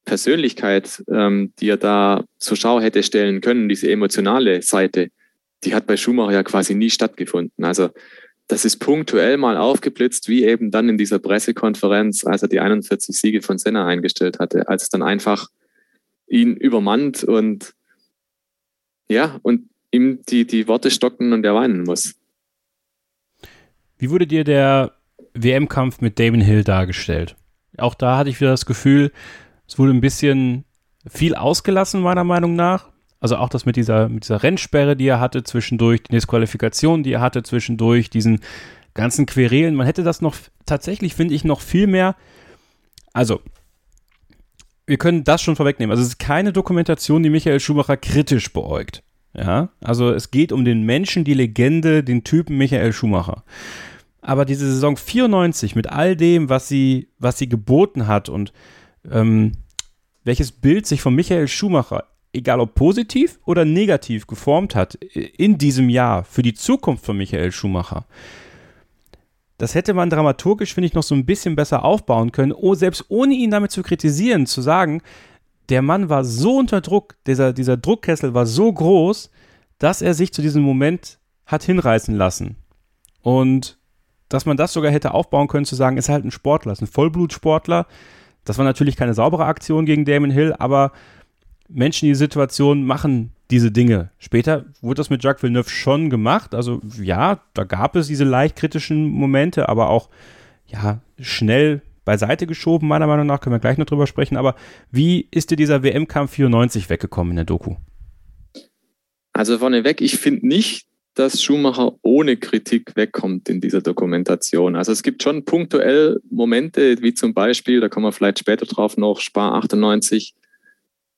Persönlichkeit, ähm, die er da zur Schau hätte stellen können, diese emotionale Seite, die hat bei Schumacher ja quasi nie stattgefunden. Also das ist punktuell mal aufgeblitzt, wie eben dann in dieser Pressekonferenz, als er die 41 Siege von Senna eingestellt hatte, als es dann einfach ihn übermannt und ja, und ihm die, die Worte stocken und er weinen muss. Wie wurde dir der WM-Kampf mit Damon Hill dargestellt? Auch da hatte ich wieder das Gefühl, es wurde ein bisschen viel ausgelassen, meiner Meinung nach. Also auch das mit dieser, mit dieser Rennsperre, die er hatte zwischendurch, die Disqualifikation, die er hatte zwischendurch, diesen ganzen Querelen. Man hätte das noch tatsächlich, finde ich, noch viel mehr. Also, wir können das schon vorwegnehmen. Also, es ist keine Dokumentation, die Michael Schumacher kritisch beäugt. Ja, also es geht um den Menschen, die Legende, den Typen Michael Schumacher. Aber diese Saison 94 mit all dem, was sie, was sie geboten hat und ähm, welches Bild sich von Michael Schumacher, egal ob positiv oder negativ, geformt hat in diesem Jahr für die Zukunft von Michael Schumacher, das hätte man dramaturgisch, finde ich, noch so ein bisschen besser aufbauen können, oh, selbst ohne ihn damit zu kritisieren, zu sagen, der Mann war so unter Druck, dieser, dieser Druckkessel war so groß, dass er sich zu diesem Moment hat hinreißen lassen. Und dass man das sogar hätte aufbauen können, zu sagen, ist halt ein Sportler, ist ein Vollblutsportler. Das war natürlich keine saubere Aktion gegen Damon Hill, aber Menschen in die Situation machen diese Dinge. Später wurde das mit Jacques Villeneuve schon gemacht. Also ja, da gab es diese leicht kritischen Momente, aber auch ja, schnell beiseite geschoben, meiner Meinung nach, können wir gleich noch drüber sprechen, aber wie ist dir dieser WM-Kampf 94 weggekommen in der Doku? Also vorneweg, ich finde nicht, dass Schumacher ohne Kritik wegkommt in dieser Dokumentation. Also es gibt schon punktuell Momente, wie zum Beispiel, da kommen wir vielleicht später drauf noch, Spar 98,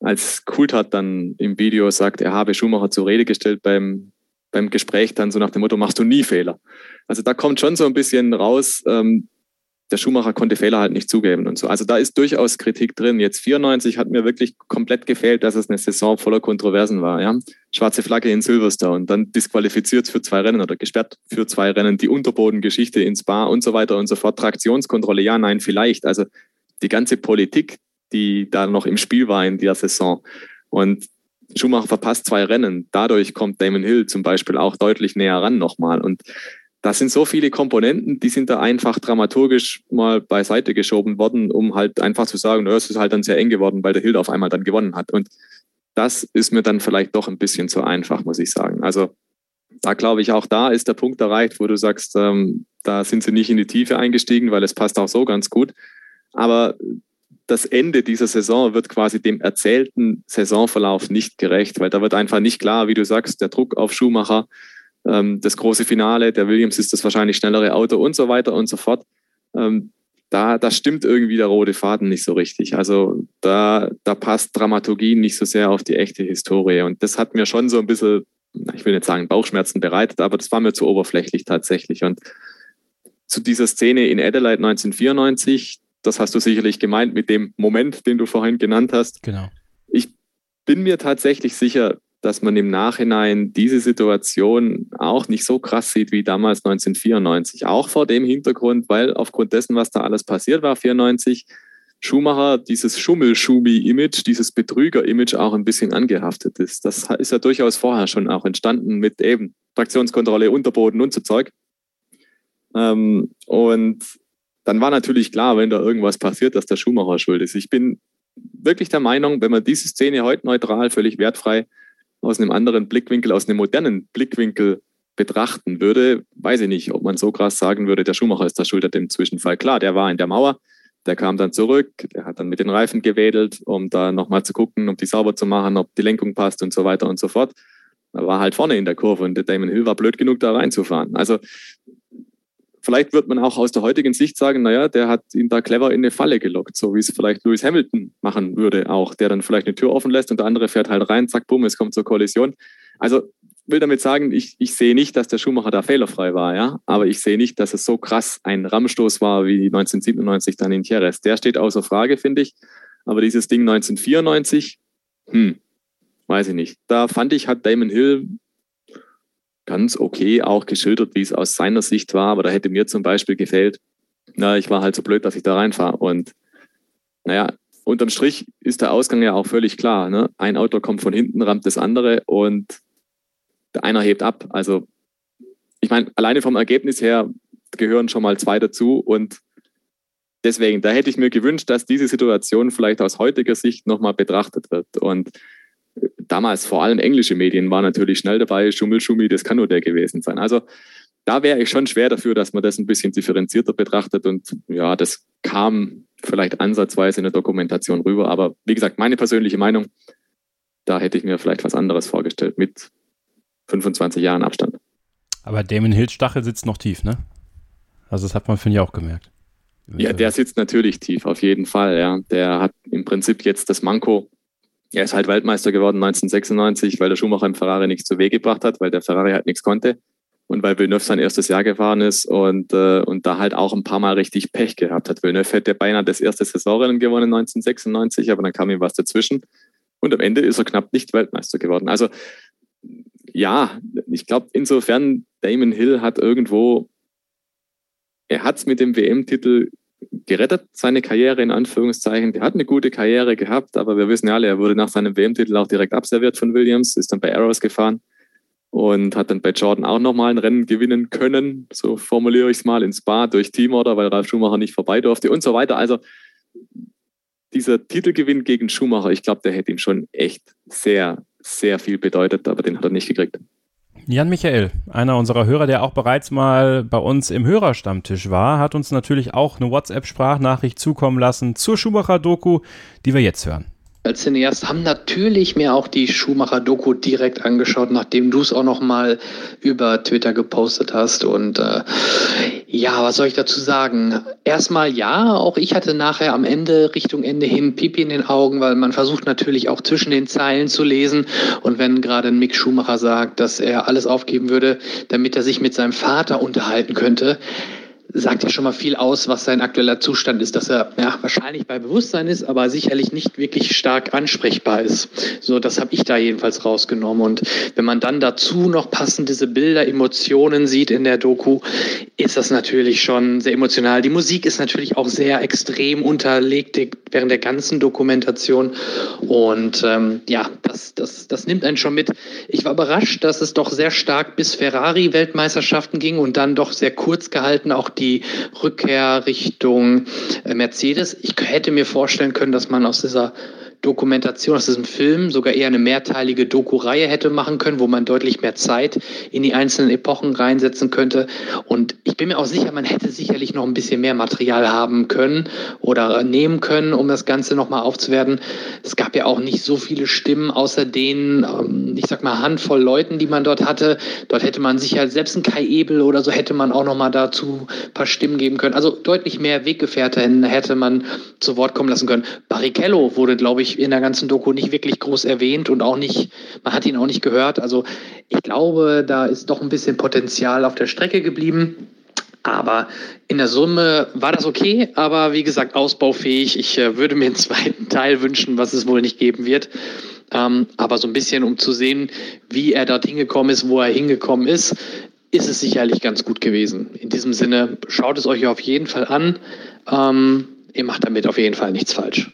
als Kultat dann im Video sagt, er habe Schumacher zur Rede gestellt beim, beim Gespräch, dann so nach dem Motto, machst du nie Fehler. Also da kommt schon so ein bisschen raus, ähm, der Schumacher konnte Fehler halt nicht zugeben und so. Also da ist durchaus Kritik drin. Jetzt 94 hat mir wirklich komplett gefehlt, dass es eine Saison voller Kontroversen war. Ja? Schwarze Flagge in Silverstone, dann disqualifiziert für zwei Rennen oder gesperrt für zwei Rennen, die Unterbodengeschichte ins Bar und so weiter und so fort. Traktionskontrolle, ja, nein, vielleicht. Also die ganze Politik, die da noch im Spiel war in der Saison. Und Schumacher verpasst zwei Rennen. Dadurch kommt Damon Hill zum Beispiel auch deutlich näher ran nochmal. Und das sind so viele Komponenten, die sind da einfach dramaturgisch mal beiseite geschoben worden, um halt einfach zu sagen, es ist halt dann sehr eng geworden, weil der Hild auf einmal dann gewonnen hat. Und das ist mir dann vielleicht doch ein bisschen zu einfach, muss ich sagen. Also da glaube ich, auch da ist der Punkt erreicht, wo du sagst, ähm, da sind sie nicht in die Tiefe eingestiegen, weil es passt auch so ganz gut. Aber das Ende dieser Saison wird quasi dem erzählten Saisonverlauf nicht gerecht, weil da wird einfach nicht klar, wie du sagst, der Druck auf Schumacher, ähm, das große Finale, der Williams ist das wahrscheinlich schnellere Auto und so weiter und so fort. Ähm, da, da stimmt irgendwie der rote Faden nicht so richtig. Also da, da passt Dramaturgie nicht so sehr auf die echte Historie. Und das hat mir schon so ein bisschen, ich will nicht sagen Bauchschmerzen bereitet, aber das war mir zu oberflächlich tatsächlich. Und zu dieser Szene in Adelaide 1994, das hast du sicherlich gemeint mit dem Moment, den du vorhin genannt hast. Genau. Ich bin mir tatsächlich sicher, dass man im Nachhinein diese Situation auch nicht so krass sieht wie damals 1994. Auch vor dem Hintergrund, weil aufgrund dessen, was da alles passiert war, 94, Schumacher dieses Schummel-Schumi-Image, dieses Betrüger-Image auch ein bisschen angehaftet ist. Das ist ja durchaus vorher schon auch entstanden mit eben Traktionskontrolle, Unterboden und so Zeug. Ähm, und dann war natürlich klar, wenn da irgendwas passiert, dass der Schumacher schuld ist. Ich bin wirklich der Meinung, wenn man diese Szene heute neutral, völlig wertfrei aus einem anderen Blickwinkel, aus einem modernen Blickwinkel betrachten würde, weiß ich nicht, ob man so krass sagen würde, der Schumacher ist der Schuld an dem Zwischenfall. Klar, der war in der Mauer, der kam dann zurück, der hat dann mit den Reifen gewedelt, um da nochmal zu gucken, um die sauber zu machen, ob die Lenkung passt und so weiter und so fort. Er war halt vorne in der Kurve und der Damon Hill war blöd genug, da reinzufahren. Also vielleicht wird man auch aus der heutigen Sicht sagen, naja, der hat ihn da clever in eine Falle gelockt, so wie es vielleicht Lewis Hamilton machen würde auch, der dann vielleicht eine Tür offen lässt und der andere fährt halt rein, zack, bumm, es kommt zur Kollision. Also will damit sagen, ich, ich sehe nicht, dass der Schumacher da fehlerfrei war, ja, aber ich sehe nicht, dass es so krass ein Rammstoß war wie 1997 dann in Jerez. Der steht außer Frage, finde ich. Aber dieses Ding 1994, hm, weiß ich nicht. Da fand ich, hat Damon Hill ganz okay auch geschildert, wie es aus seiner Sicht war, aber da hätte mir zum Beispiel gefehlt, na, ich war halt so blöd, dass ich da reinfahre. Und naja, unterm Strich ist der Ausgang ja auch völlig klar. Ne? Ein Auto kommt von hinten, rammt das andere und der einer hebt ab. Also ich meine, alleine vom Ergebnis her gehören schon mal zwei dazu und deswegen, da hätte ich mir gewünscht, dass diese Situation vielleicht aus heutiger Sicht nochmal betrachtet wird. Und damals vor allem englische Medien waren natürlich schnell dabei, Schummelschummi, das kann nur der gewesen sein. Also da wäre ich schon schwer dafür, dass man das ein bisschen differenzierter betrachtet und ja, das kam vielleicht ansatzweise in der Dokumentation rüber, aber wie gesagt, meine persönliche Meinung, da hätte ich mir vielleicht was anderes vorgestellt mit 25 Jahren Abstand. Aber Damon Hills Stachel sitzt noch tief, ne? Also das hat man, finde ich, auch gemerkt. Ja, der sitzt natürlich tief, auf jeden Fall, ja. Der hat im Prinzip jetzt das Manko, er ist halt Weltmeister geworden 1996, weil der Schumacher im Ferrari nichts zu Wege gebracht hat, weil der Ferrari halt nichts konnte und weil Villeneuve sein erstes Jahr gefahren ist und, äh, und da halt auch ein paar Mal richtig Pech gehabt hat. Villeneuve hätte beinahe das erste Saisonrennen gewonnen 1996, aber dann kam ihm was dazwischen und am Ende ist er knapp nicht Weltmeister geworden. Also ja, ich glaube insofern, Damon Hill hat irgendwo, er hat es mit dem WM-Titel gerettet, seine Karriere in Anführungszeichen. Der hat eine gute Karriere gehabt, aber wir wissen ja alle, er wurde nach seinem WM-Titel auch direkt abserviert von Williams, ist dann bei Arrows gefahren und hat dann bei Jordan auch nochmal ein Rennen gewinnen können, so formuliere ich es mal, in Spa durch Teamorder, weil Ralf Schumacher nicht vorbei durfte und so weiter. Also dieser Titelgewinn gegen Schumacher, ich glaube, der hätte ihm schon echt sehr, sehr viel bedeutet, aber den hat er nicht gekriegt. Jan Michael, einer unserer Hörer, der auch bereits mal bei uns im Hörerstammtisch war, hat uns natürlich auch eine WhatsApp-Sprachnachricht zukommen lassen zur Schumacher-Doku, die wir jetzt hören. Als Cineast haben natürlich mir auch die Schumacher-Doku direkt angeschaut, nachdem du es auch noch mal über Twitter gepostet hast. Und äh, ja, was soll ich dazu sagen? Erstmal ja, auch ich hatte nachher am Ende, Richtung Ende hin, Pipi in den Augen, weil man versucht natürlich auch zwischen den Zeilen zu lesen. Und wenn gerade ein Mick Schumacher sagt, dass er alles aufgeben würde, damit er sich mit seinem Vater unterhalten könnte, sagt ja schon mal viel aus, was sein aktueller Zustand ist, dass er ja, wahrscheinlich bei Bewusstsein ist, aber sicherlich nicht wirklich stark ansprechbar ist. So, das habe ich da jedenfalls rausgenommen. Und wenn man dann dazu noch passend diese Bilder, Emotionen sieht in der Doku, ist das natürlich schon sehr emotional. Die Musik ist natürlich auch sehr extrem unterlegt während der ganzen Dokumentation. Und ähm, ja, das, das, das nimmt einen schon mit. Ich war überrascht, dass es doch sehr stark bis Ferrari-Weltmeisterschaften ging und dann doch sehr kurz gehalten auch die die Rückkehr Richtung äh, Mercedes. Ich hätte mir vorstellen können, dass man aus dieser Dokumentation aus diesem Film sogar eher eine mehrteilige Doku-Reihe hätte machen können, wo man deutlich mehr Zeit in die einzelnen Epochen reinsetzen könnte. Und ich bin mir auch sicher, man hätte sicherlich noch ein bisschen mehr Material haben können oder nehmen können, um das Ganze nochmal aufzuwerten. Es gab ja auch nicht so viele Stimmen, außer den, ähm, ich sag mal, Handvoll Leuten, die man dort hatte. Dort hätte man sicher, selbst ein Kai Ebel oder so, hätte man auch nochmal dazu ein paar Stimmen geben können. Also deutlich mehr Weggefährten hätte man zu Wort kommen lassen können. Barrichello wurde, glaube ich, in der ganzen Doku nicht wirklich groß erwähnt und auch nicht, man hat ihn auch nicht gehört. Also ich glaube, da ist doch ein bisschen Potenzial auf der Strecke geblieben. Aber in der Summe war das okay, aber wie gesagt, ausbaufähig. Ich äh, würde mir einen zweiten Teil wünschen, was es wohl nicht geben wird. Ähm, aber so ein bisschen, um zu sehen, wie er dort hingekommen ist, wo er hingekommen ist, ist es sicherlich ganz gut gewesen. In diesem Sinne, schaut es euch auf jeden Fall an. Ähm, ihr macht damit auf jeden Fall nichts falsch.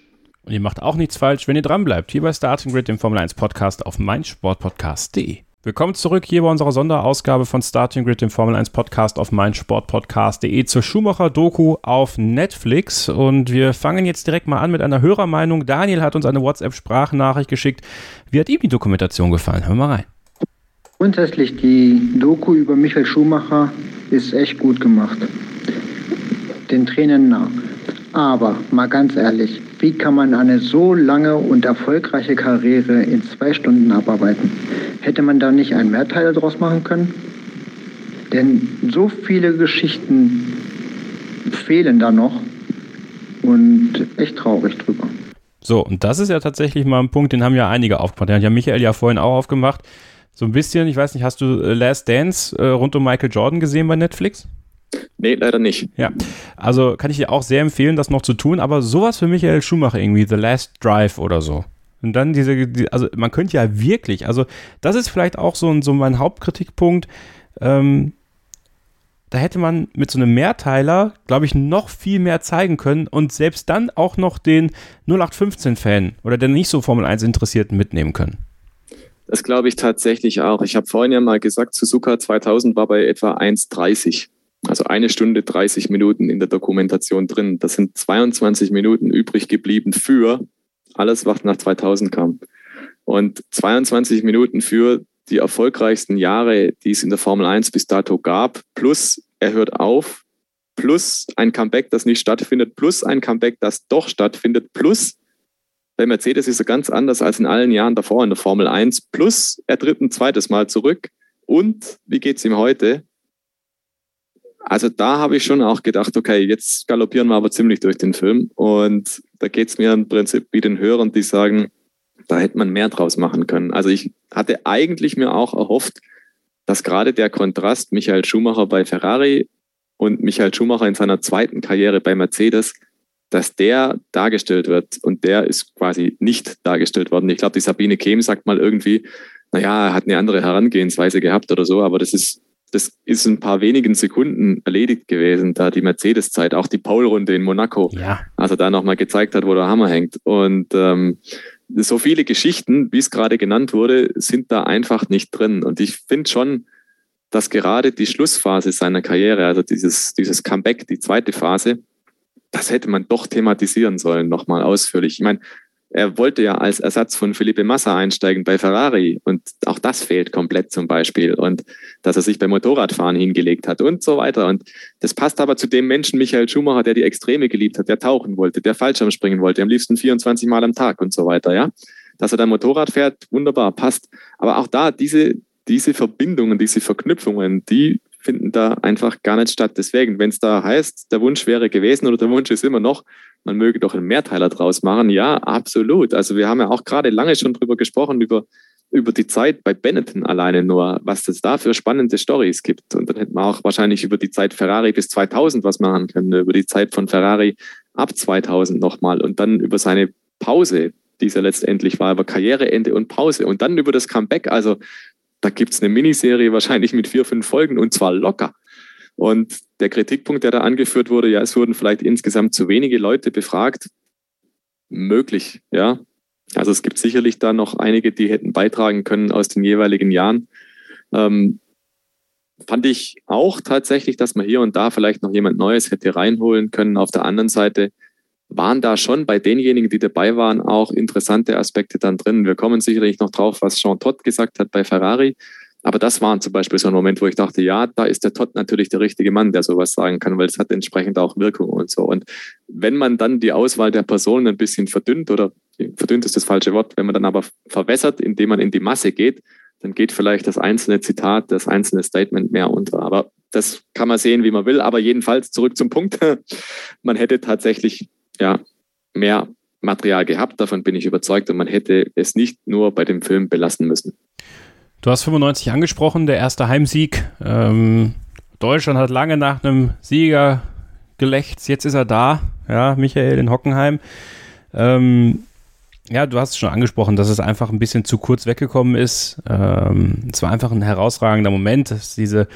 Und ihr macht auch nichts falsch, wenn ihr dranbleibt, hier bei Starting Grid, dem Formel 1 Podcast auf meinsportpodcast.de. Willkommen zurück hier bei unserer Sonderausgabe von Starting Grid, dem Formel 1 Podcast auf meinsportpodcast.de zur Schumacher-Doku auf Netflix. Und wir fangen jetzt direkt mal an mit einer Hörermeinung. Daniel hat uns eine WhatsApp-Sprachnachricht geschickt. Wie hat ihm die Dokumentation gefallen? Hören wir mal rein. Grundsätzlich, die Doku über Michael Schumacher ist echt gut gemacht. Den Tränen nah. Aber mal ganz ehrlich, wie kann man eine so lange und erfolgreiche Karriere in zwei Stunden abarbeiten? Hätte man da nicht einen Mehrteil daraus machen können? Denn so viele Geschichten fehlen da noch und echt traurig drüber. So, und das ist ja tatsächlich mal ein Punkt, den haben ja einige aufgemacht. Den hat ja Michael ja vorhin auch aufgemacht. So ein bisschen, ich weiß nicht, hast du Last Dance äh, rund um Michael Jordan gesehen bei Netflix? Nee, leider nicht. Ja, also kann ich dir auch sehr empfehlen, das noch zu tun, aber sowas für Michael Schumacher irgendwie, The Last Drive oder so. Und dann diese, also man könnte ja wirklich, also das ist vielleicht auch so, so mein Hauptkritikpunkt, ähm, da hätte man mit so einem Mehrteiler, glaube ich, noch viel mehr zeigen können und selbst dann auch noch den 0815-Fan oder der nicht so Formel 1 Interessierten mitnehmen können. Das glaube ich tatsächlich auch. Ich habe vorhin ja mal gesagt, Suzuka 2000 war bei etwa 1,30. Also eine Stunde 30 Minuten in der Dokumentation drin. Das sind 22 Minuten übrig geblieben für alles, was nach 2000 kam. Und 22 Minuten für die erfolgreichsten Jahre, die es in der Formel 1 bis dato gab, plus er hört auf, plus ein Comeback, das nicht stattfindet, plus ein Comeback, das doch stattfindet, plus bei Mercedes ist er ganz anders als in allen Jahren davor in der Formel 1, plus er tritt ein zweites Mal zurück. Und wie geht es ihm heute? Also da habe ich schon auch gedacht, okay, jetzt galoppieren wir aber ziemlich durch den Film. Und da geht es mir im Prinzip wie den Hörern, die sagen, da hätte man mehr draus machen können. Also ich hatte eigentlich mir auch erhofft, dass gerade der Kontrast Michael Schumacher bei Ferrari und Michael Schumacher in seiner zweiten Karriere bei Mercedes, dass der dargestellt wird. Und der ist quasi nicht dargestellt worden. Ich glaube, die Sabine Kehm sagt mal irgendwie, naja, er hat eine andere Herangehensweise gehabt oder so, aber das ist das ist in ein paar wenigen Sekunden erledigt gewesen, da die Mercedes-Zeit, auch die Paul-Runde in Monaco, ja. also da nochmal gezeigt hat, wo der Hammer hängt. Und ähm, so viele Geschichten, wie es gerade genannt wurde, sind da einfach nicht drin. Und ich finde schon, dass gerade die Schlussphase seiner Karriere, also dieses, dieses Comeback, die zweite Phase, das hätte man doch thematisieren sollen, nochmal ausführlich. Ich meine, er wollte ja als Ersatz von Felipe Massa einsteigen bei Ferrari und auch das fehlt komplett zum Beispiel und dass er sich beim Motorradfahren hingelegt hat und so weiter und das passt aber zu dem Menschen Michael Schumacher, der die Extreme geliebt hat, der tauchen wollte, der Fallschirm springen wollte, am liebsten 24 Mal am Tag und so weiter, ja. Dass er dann Motorrad fährt, wunderbar, passt. Aber auch da, diese, diese Verbindungen, diese Verknüpfungen, die finden da einfach gar nicht statt. Deswegen, wenn es da heißt, der Wunsch wäre gewesen oder der Wunsch ist immer noch, man möge doch einen Mehrteiler draus machen. Ja, absolut. Also wir haben ja auch gerade lange schon drüber gesprochen, über, über die Zeit bei Benetton alleine nur, was es da für spannende Stories gibt. Und dann hätten wir auch wahrscheinlich über die Zeit Ferrari bis 2000 was machen können, über die Zeit von Ferrari ab 2000 nochmal und dann über seine Pause, die es ja letztendlich war, über Karriereende und Pause und dann über das Comeback. Also da gibt es eine Miniserie wahrscheinlich mit vier, fünf Folgen und zwar locker. Und der Kritikpunkt, der da angeführt wurde, ja, es wurden vielleicht insgesamt zu wenige Leute befragt. Möglich, ja. Also es gibt sicherlich da noch einige, die hätten beitragen können aus den jeweiligen Jahren. Ähm, fand ich auch tatsächlich, dass man hier und da vielleicht noch jemand Neues hätte reinholen können. Auf der anderen Seite waren da schon bei denjenigen, die dabei waren, auch interessante Aspekte dann drin. Wir kommen sicherlich noch drauf, was Jean Todt gesagt hat bei Ferrari. Aber das war zum Beispiel so ein Moment, wo ich dachte, ja, da ist der Todd natürlich der richtige Mann, der sowas sagen kann, weil es hat entsprechend auch Wirkung und so. Und wenn man dann die Auswahl der Personen ein bisschen verdünnt oder verdünnt ist das falsche Wort, wenn man dann aber verwässert, indem man in die Masse geht, dann geht vielleicht das einzelne Zitat, das einzelne Statement mehr unter. Aber das kann man sehen, wie man will. Aber jedenfalls zurück zum Punkt. [LAUGHS] man hätte tatsächlich ja mehr Material gehabt, davon bin ich überzeugt, und man hätte es nicht nur bei dem Film belassen müssen. Du hast 95 angesprochen, der erste Heimsieg. Ähm, Deutschland hat lange nach einem Sieger gelächzt. Jetzt ist er da, ja, Michael in Hockenheim. Ähm, ja, du hast es schon angesprochen, dass es einfach ein bisschen zu kurz weggekommen ist. Ähm, es war einfach ein herausragender Moment. diese,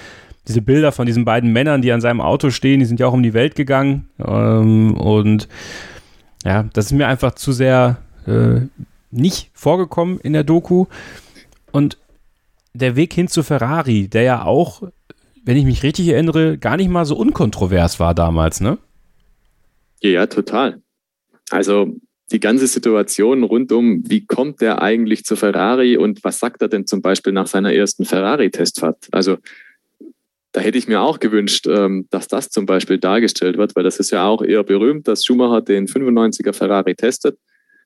diese Bilder von diesen beiden Männern, die an seinem Auto stehen, die sind ja auch um die Welt gegangen. Ähm, und ja, das ist mir einfach zu sehr äh, nicht vorgekommen in der Doku. Und der Weg hin zu Ferrari, der ja auch, wenn ich mich richtig erinnere, gar nicht mal so unkontrovers war damals, ne? Ja, total. Also die ganze Situation rund um, wie kommt der eigentlich zu Ferrari und was sagt er denn zum Beispiel nach seiner ersten Ferrari-Testfahrt? Also da hätte ich mir auch gewünscht, ähm, dass das zum Beispiel dargestellt wird, weil das ist ja auch eher berühmt, dass Schumacher den 95er Ferrari testet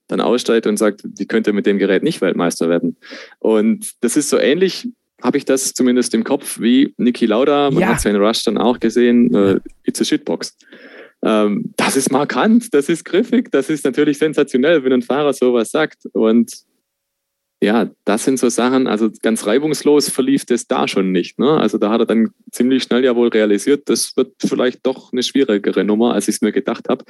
dann aussteigt und sagt, die könnte mit dem Gerät nicht Weltmeister werden. Und das ist so ähnlich, habe ich das zumindest im Kopf, wie Niki Lauda. Man ja. hat in Rush dann auch gesehen, äh, It's a Shitbox. Ähm, das ist markant, das ist griffig, das ist natürlich sensationell, wenn ein Fahrer sowas sagt. Und ja, das sind so Sachen, also ganz reibungslos verlief das da schon nicht. Ne? Also da hat er dann ziemlich schnell ja wohl realisiert, das wird vielleicht doch eine schwierigere Nummer, als ich es mir gedacht habe.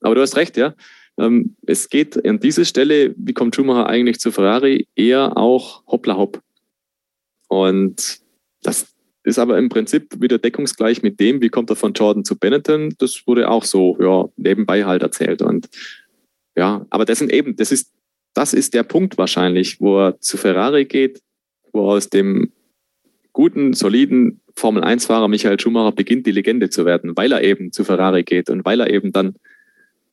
Aber du hast recht, ja. Ähm, es geht an dieser Stelle, wie kommt Schumacher eigentlich zu Ferrari, eher auch hoppla hopp. Und das ist aber im Prinzip wieder deckungsgleich mit dem, wie kommt er von Jordan zu Benetton. Das wurde auch so ja, nebenbei halt erzählt. Und ja, aber das sind eben, das ist, das ist der Punkt wahrscheinlich, wo er zu Ferrari geht, wo aus dem guten, soliden Formel-1-Fahrer Michael Schumacher beginnt, die Legende zu werden, weil er eben zu Ferrari geht und weil er eben dann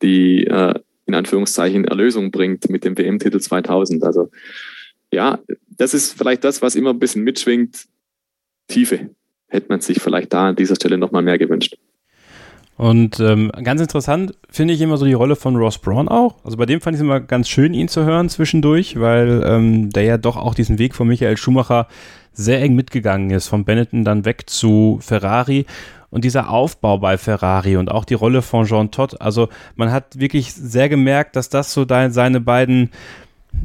die äh, in Anführungszeichen Erlösung bringt mit dem WM-Titel 2000. Also ja, das ist vielleicht das, was immer ein bisschen mitschwingt. Tiefe hätte man sich vielleicht da an dieser Stelle nochmal mehr gewünscht. Und ähm, ganz interessant finde ich immer so die Rolle von Ross Braun auch. Also bei dem fand ich es immer ganz schön, ihn zu hören zwischendurch, weil ähm, der ja doch auch diesen Weg von Michael Schumacher sehr eng mitgegangen ist, von Benetton dann weg zu Ferrari und dieser Aufbau bei Ferrari und auch die Rolle von Jean Todt, also man hat wirklich sehr gemerkt, dass das so seine beiden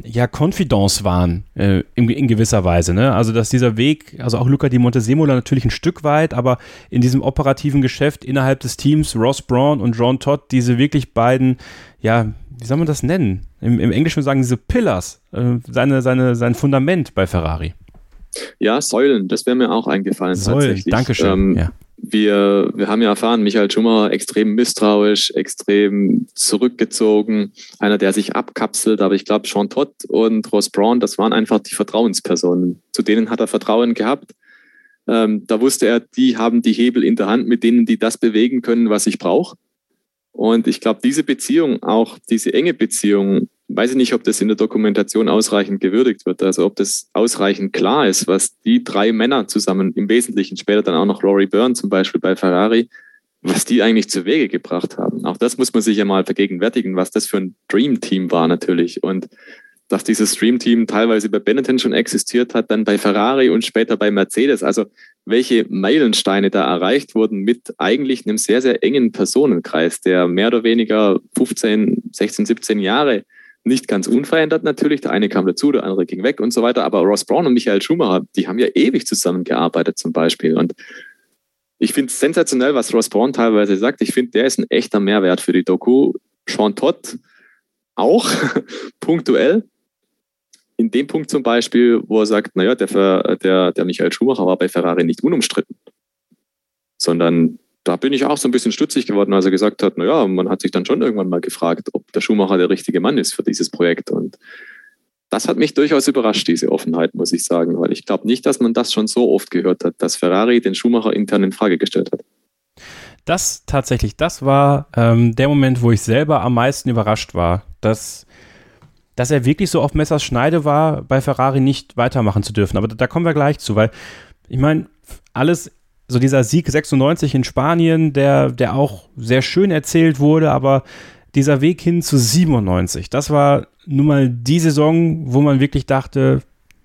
ja, Confidence waren, äh, in, in, gewisser Weise. Ne? Also, dass dieser Weg, also auch Luca di Montesemola natürlich ein Stück weit, aber in diesem operativen Geschäft innerhalb des Teams, Ross Braun und Jean Todt, diese wirklich beiden, ja, wie soll man das nennen? Im, im Englischen sagen diese Pillars, äh, seine, seine, sein Fundament bei Ferrari. Ja, Säulen, das wäre mir auch eingefallen. Säulen. Dankeschön. Ähm, ja wir, wir haben ja erfahren, Michael Schumacher extrem misstrauisch, extrem zurückgezogen, einer, der sich abkapselt. Aber ich glaube, Sean Todd und Ross Braun, das waren einfach die Vertrauenspersonen. Zu denen hat er Vertrauen gehabt. Ähm, da wusste er, die haben die Hebel in der Hand, mit denen die das bewegen können, was ich brauche. Und ich glaube, diese Beziehung, auch diese enge Beziehung, weiß ich nicht, ob das in der Dokumentation ausreichend gewürdigt wird, also ob das ausreichend klar ist, was die drei Männer zusammen im Wesentlichen, später dann auch noch Rory Byrne zum Beispiel bei Ferrari, was die eigentlich zu Wege gebracht haben. Auch das muss man sich ja mal vergegenwärtigen, was das für ein Dream-Team war natürlich. Und dass dieses Stream-Team teilweise bei Benetton schon existiert hat, dann bei Ferrari und später bei Mercedes. Also welche Meilensteine da erreicht wurden mit eigentlich einem sehr, sehr engen Personenkreis, der mehr oder weniger 15, 16, 17 Jahre nicht ganz unverändert natürlich. Der eine kam dazu, der andere ging weg und so weiter. Aber Ross Brown und Michael Schumacher, die haben ja ewig zusammengearbeitet zum Beispiel. Und ich finde es sensationell, was Ross Brown teilweise sagt. Ich finde, der ist ein echter Mehrwert für die Doku. Sean Todd auch [LAUGHS] punktuell in dem Punkt zum Beispiel, wo er sagt, naja, der, der, der Michael Schumacher war bei Ferrari nicht unumstritten, sondern da bin ich auch so ein bisschen stutzig geworden, als er gesagt hat, naja, man hat sich dann schon irgendwann mal gefragt, ob der Schumacher der richtige Mann ist für dieses Projekt. Und das hat mich durchaus überrascht, diese Offenheit, muss ich sagen, weil ich glaube nicht, dass man das schon so oft gehört hat, dass Ferrari den Schumacher intern in Frage gestellt hat. Das tatsächlich, das war ähm, der Moment, wo ich selber am meisten überrascht war, dass dass er wirklich so auf Messers Schneide war, bei Ferrari nicht weitermachen zu dürfen. Aber da, da kommen wir gleich zu, weil ich meine, alles, so dieser Sieg 96 in Spanien, der, der auch sehr schön erzählt wurde, aber dieser Weg hin zu 97, das war nun mal die Saison, wo man wirklich dachte,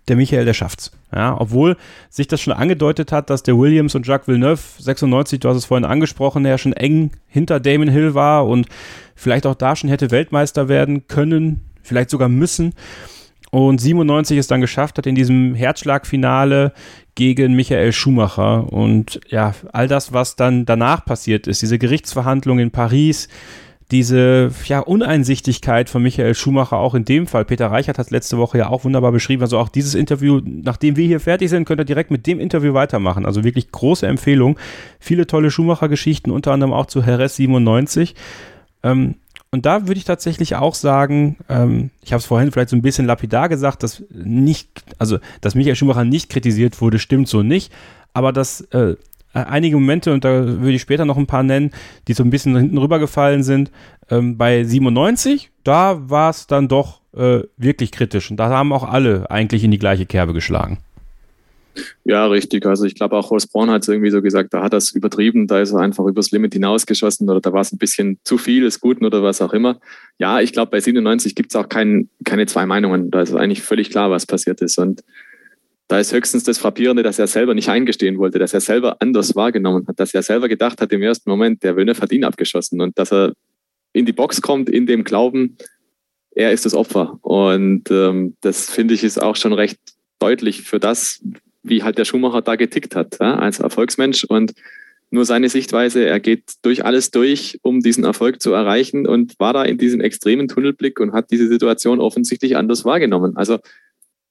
der Michael, der schafft's. Ja, obwohl sich das schon angedeutet hat, dass der Williams und Jacques Villeneuve 96, du hast es vorhin angesprochen, der schon eng hinter Damon Hill war und vielleicht auch da schon hätte Weltmeister werden können, vielleicht sogar müssen. Und 97 es dann geschafft hat in diesem Herzschlagfinale gegen Michael Schumacher. Und ja, all das, was dann danach passiert ist, diese Gerichtsverhandlung in Paris, diese ja, Uneinsichtigkeit von Michael Schumacher auch in dem Fall. Peter Reichert hat es letzte Woche ja auch wunderbar beschrieben. Also auch dieses Interview, nachdem wir hier fertig sind, könnt ihr direkt mit dem Interview weitermachen. Also wirklich große Empfehlung. Viele tolle Schumacher-Geschichten, unter anderem auch zu Heres 97. Ähm, und da würde ich tatsächlich auch sagen, ähm, ich habe es vorhin vielleicht so ein bisschen lapidar gesagt, dass nicht, also dass Michael Schumacher nicht kritisiert wurde, stimmt so nicht, aber dass äh, einige Momente, und da würde ich später noch ein paar nennen, die so ein bisschen hinten rübergefallen sind, ähm, bei 97, da war es dann doch äh, wirklich kritisch. Und da haben auch alle eigentlich in die gleiche Kerbe geschlagen. Ja, richtig. Also ich glaube auch Horst Braun hat es irgendwie so gesagt, da hat er es übertrieben, da ist er einfach übers Limit hinausgeschossen oder da war es ein bisschen zu viel des Guten oder was auch immer. Ja, ich glaube, bei 97 gibt es auch kein, keine zwei Meinungen. Da ist eigentlich völlig klar, was passiert ist. Und da ist höchstens das Frappierende, dass er selber nicht eingestehen wollte, dass er selber anders wahrgenommen hat, dass er selber gedacht hat im ersten Moment, der Wöhne hat ihn abgeschossen und dass er in die Box kommt in dem Glauben, er ist das Opfer. Und ähm, das finde ich ist auch schon recht deutlich für das, wie halt der Schumacher da getickt hat, ja, als Erfolgsmensch und nur seine Sichtweise, er geht durch alles durch, um diesen Erfolg zu erreichen und war da in diesem extremen Tunnelblick und hat diese Situation offensichtlich anders wahrgenommen. Also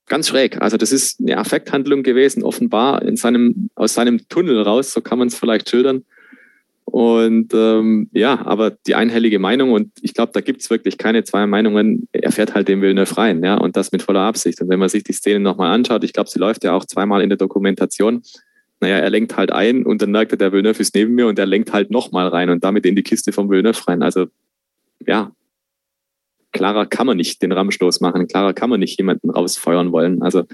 ganz schräg. Also das ist eine Affekthandlung gewesen, offenbar in seinem, aus seinem Tunnel raus, so kann man es vielleicht schildern. Und ähm, ja, aber die einhellige Meinung, und ich glaube, da gibt es wirklich keine zwei Meinungen, er fährt halt den Villeneuve rein, ja, und das mit voller Absicht. Und wenn man sich die Szene nochmal anschaut, ich glaube, sie läuft ja auch zweimal in der Dokumentation, naja, er lenkt halt ein und dann merkt er, der Villeneuve ist neben mir und er lenkt halt nochmal rein und damit in die Kiste vom Villeneuve rein. Also ja, klarer kann man nicht den Rammstoß machen, klarer kann man nicht jemanden rausfeuern wollen. Also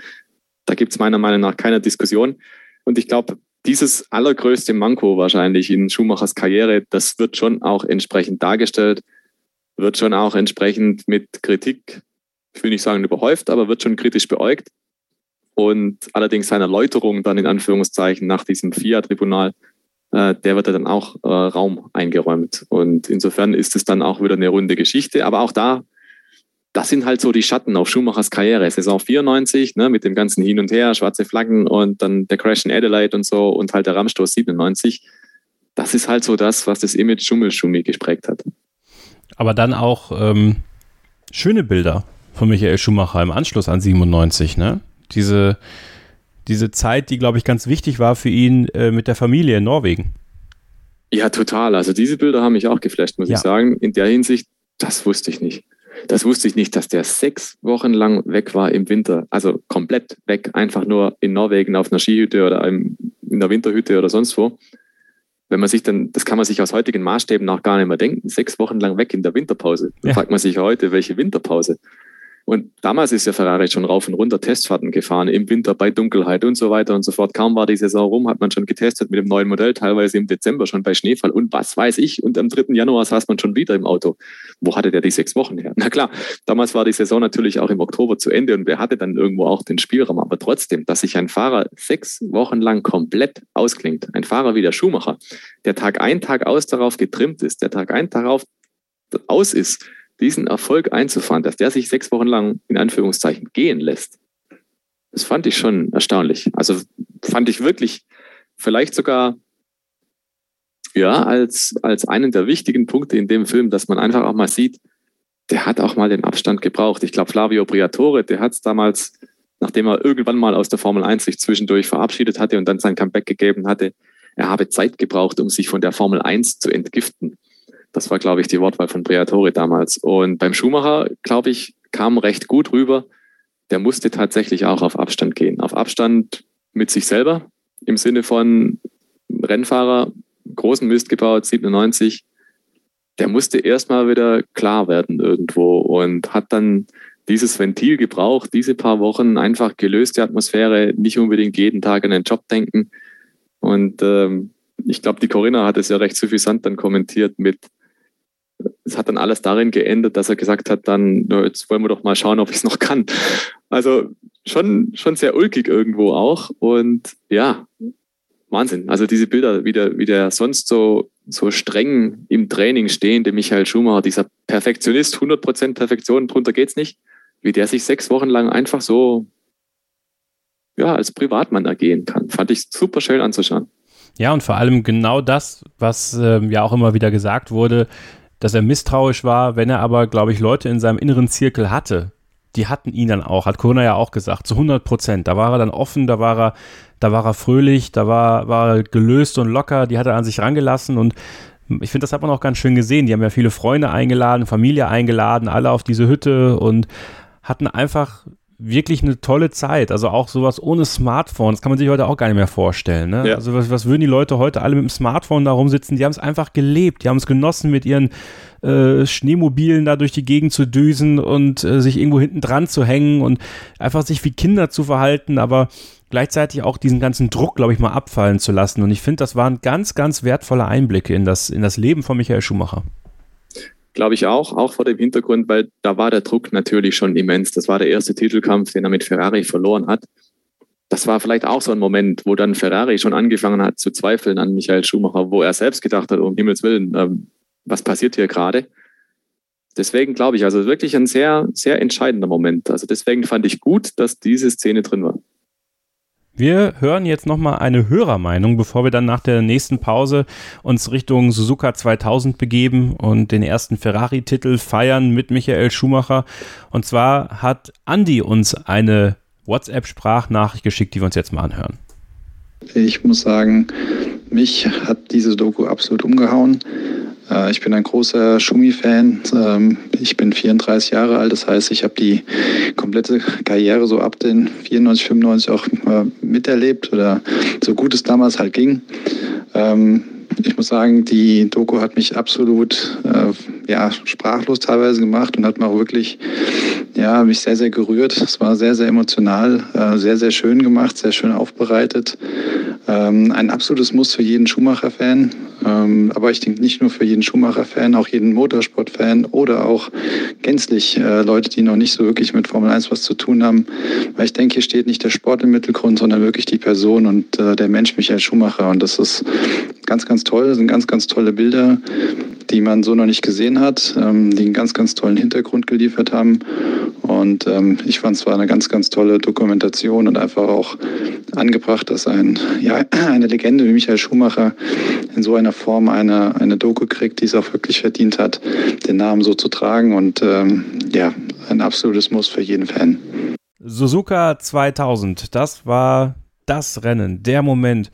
da gibt es meiner Meinung nach keine Diskussion. Und ich glaube, dieses allergrößte Manko wahrscheinlich in Schumachers Karriere, das wird schon auch entsprechend dargestellt, wird schon auch entsprechend mit Kritik, ich will nicht sagen überhäuft, aber wird schon kritisch beäugt. Und allerdings seine Erläuterung dann in Anführungszeichen nach diesem FIA-Tribunal, äh, der wird dann auch äh, Raum eingeräumt. Und insofern ist es dann auch wieder eine runde Geschichte. Aber auch da das sind halt so die Schatten auf Schumachers Karriere. Saison 94, ne, mit dem ganzen Hin und Her, schwarze Flaggen und dann der Crash in Adelaide und so und halt der Rammstoß 97. Das ist halt so das, was das Image Schummel-Schummi gesprägt hat. Aber dann auch ähm, schöne Bilder von Michael Schumacher im Anschluss an 97, ne? Diese, diese Zeit, die, glaube ich, ganz wichtig war für ihn äh, mit der Familie in Norwegen. Ja, total. Also diese Bilder haben mich auch geflasht, muss ja. ich sagen. In der Hinsicht, das wusste ich nicht. Das wusste ich nicht, dass der sechs Wochen lang weg war im Winter. Also komplett weg, einfach nur in Norwegen auf einer Skihütte oder in der Winterhütte oder sonst wo. wenn man sich dann, das kann man sich aus heutigen Maßstäben auch gar nicht mehr denken, sechs Wochen lang weg in der Winterpause. Dann ja. fragt man sich heute, welche Winterpause? Und damals ist ja Ferrari schon rauf und runter Testfahrten gefahren, im Winter bei Dunkelheit und so weiter und so fort. Kaum war die Saison rum, hat man schon getestet mit dem neuen Modell, teilweise im Dezember schon bei Schneefall und was weiß ich. Und am 3. Januar saß man schon wieder im Auto. Wo hatte der die sechs Wochen her? [LAUGHS] Na klar, damals war die Saison natürlich auch im Oktober zu Ende und wer hatte dann irgendwo auch den Spielraum. Aber trotzdem, dass sich ein Fahrer sechs Wochen lang komplett ausklingt, ein Fahrer wie der Schumacher, der Tag ein, Tag aus darauf getrimmt ist, der Tag ein, Tag aus ist, diesen Erfolg einzufahren, dass der sich sechs Wochen lang in Anführungszeichen gehen lässt, das fand ich schon erstaunlich. Also fand ich wirklich vielleicht sogar ja als, als einen der wichtigen Punkte in dem Film, dass man einfach auch mal sieht, der hat auch mal den Abstand gebraucht. Ich glaube, Flavio Briatore, der hat es damals, nachdem er irgendwann mal aus der Formel 1 sich zwischendurch verabschiedet hatte und dann sein Comeback gegeben hatte, er habe Zeit gebraucht, um sich von der Formel 1 zu entgiften. Das war, glaube ich, die Wortwahl von Briatore damals. Und beim Schumacher, glaube ich, kam recht gut rüber. Der musste tatsächlich auch auf Abstand gehen. Auf Abstand mit sich selber im Sinne von Rennfahrer, großen Mist gebaut, 97. Der musste erstmal wieder klar werden irgendwo und hat dann dieses Ventil gebraucht, diese paar Wochen einfach gelöste Atmosphäre, nicht unbedingt jeden Tag an den Job denken. Und ähm, ich glaube, die Corinna hat es ja recht suffisant dann kommentiert mit, es hat dann alles darin geendet, dass er gesagt hat, dann, jetzt wollen wir doch mal schauen, ob ich es noch kann. Also schon, schon sehr ulkig irgendwo auch. Und ja, Wahnsinn. Also diese Bilder, wie der, wie der sonst so, so streng im Training stehende Michael Schumacher, dieser Perfektionist, 100% Perfektion, drunter geht's nicht, wie der sich sechs Wochen lang einfach so, ja, als Privatmann ergehen kann. Fand ich super schön anzuschauen. Ja, und vor allem genau das, was ähm, ja auch immer wieder gesagt wurde, dass er misstrauisch war, wenn er aber, glaube ich, Leute in seinem inneren Zirkel hatte. Die hatten ihn dann auch, hat Corona ja auch gesagt, zu 100 Prozent. Da war er dann offen, da war er, da war er fröhlich, da war, war er gelöst und locker, die hat er an sich rangelassen und ich finde, das hat man auch ganz schön gesehen. Die haben ja viele Freunde eingeladen, Familie eingeladen, alle auf diese Hütte und hatten einfach wirklich eine tolle Zeit. Also auch sowas ohne Smartphone, das kann man sich heute auch gar nicht mehr vorstellen. Ne? Ja. Also was, was, würden die Leute heute alle mit dem Smartphone da rumsitzen? Die haben es einfach gelebt, die haben es genossen, mit ihren äh, Schneemobilen da durch die Gegend zu düsen und äh, sich irgendwo hinten dran zu hängen und einfach sich wie Kinder zu verhalten, aber gleichzeitig auch diesen ganzen Druck, glaube ich, mal abfallen zu lassen. Und ich finde, das waren ganz, ganz wertvolle Einblicke in das, in das Leben von Michael Schumacher. Glaube ich auch, auch vor dem Hintergrund, weil da war der Druck natürlich schon immens. Das war der erste Titelkampf, den er mit Ferrari verloren hat. Das war vielleicht auch so ein Moment, wo dann Ferrari schon angefangen hat zu zweifeln an Michael Schumacher, wo er selbst gedacht hat, um Himmels Willen, ähm, was passiert hier gerade? Deswegen glaube ich, also wirklich ein sehr, sehr entscheidender Moment. Also deswegen fand ich gut, dass diese Szene drin war. Wir hören jetzt nochmal eine Hörermeinung, bevor wir dann nach der nächsten Pause uns Richtung Suzuka 2000 begeben und den ersten Ferrari-Titel feiern mit Michael Schumacher. Und zwar hat Andy uns eine WhatsApp-Sprachnachricht geschickt, die wir uns jetzt mal anhören. Ich muss sagen, mich hat diese Doku absolut umgehauen. Äh, ich bin ein großer Schumi-Fan. Ähm, ich bin 34 Jahre alt, das heißt, ich habe die komplette Karriere so ab den 94, 95 auch äh, miterlebt oder so gut es damals halt ging. Ich muss sagen, die Doku hat mich absolut äh, ja, sprachlos teilweise gemacht und hat mir auch wirklich ja, mich sehr, sehr gerührt. Es war sehr, sehr emotional, äh, sehr, sehr schön gemacht, sehr schön aufbereitet. Ähm, ein absolutes Muss für jeden Schumacher-Fan. Ähm, aber ich denke nicht nur für jeden Schumacher-Fan, auch jeden Motorsport-Fan oder auch gänzlich äh, Leute, die noch nicht so wirklich mit Formel 1 was zu tun haben. Weil ich denke, hier steht nicht der Sport im Mittelgrund, sondern wirklich die Person und äh, der Mensch Michael Schumacher. Und das ist ganz, ganz toll. Das sind ganz, ganz tolle Bilder, die man so noch nicht gesehen hat, ähm, die einen ganz, ganz tollen Hintergrund geliefert haben. Und ähm, ich fand es war eine ganz, ganz tolle Dokumentation und einfach auch angebracht, dass ein, ja, [CLEARS THROAT] eine Legende wie Michael Schumacher in so einer Form eine, eine Doku kriegt, die es auch wirklich verdient hat, den Namen so zu tragen. Und ähm, ja, ein absolutes Muss für jeden Fan. Suzuka 2000, das war das Rennen, der Moment,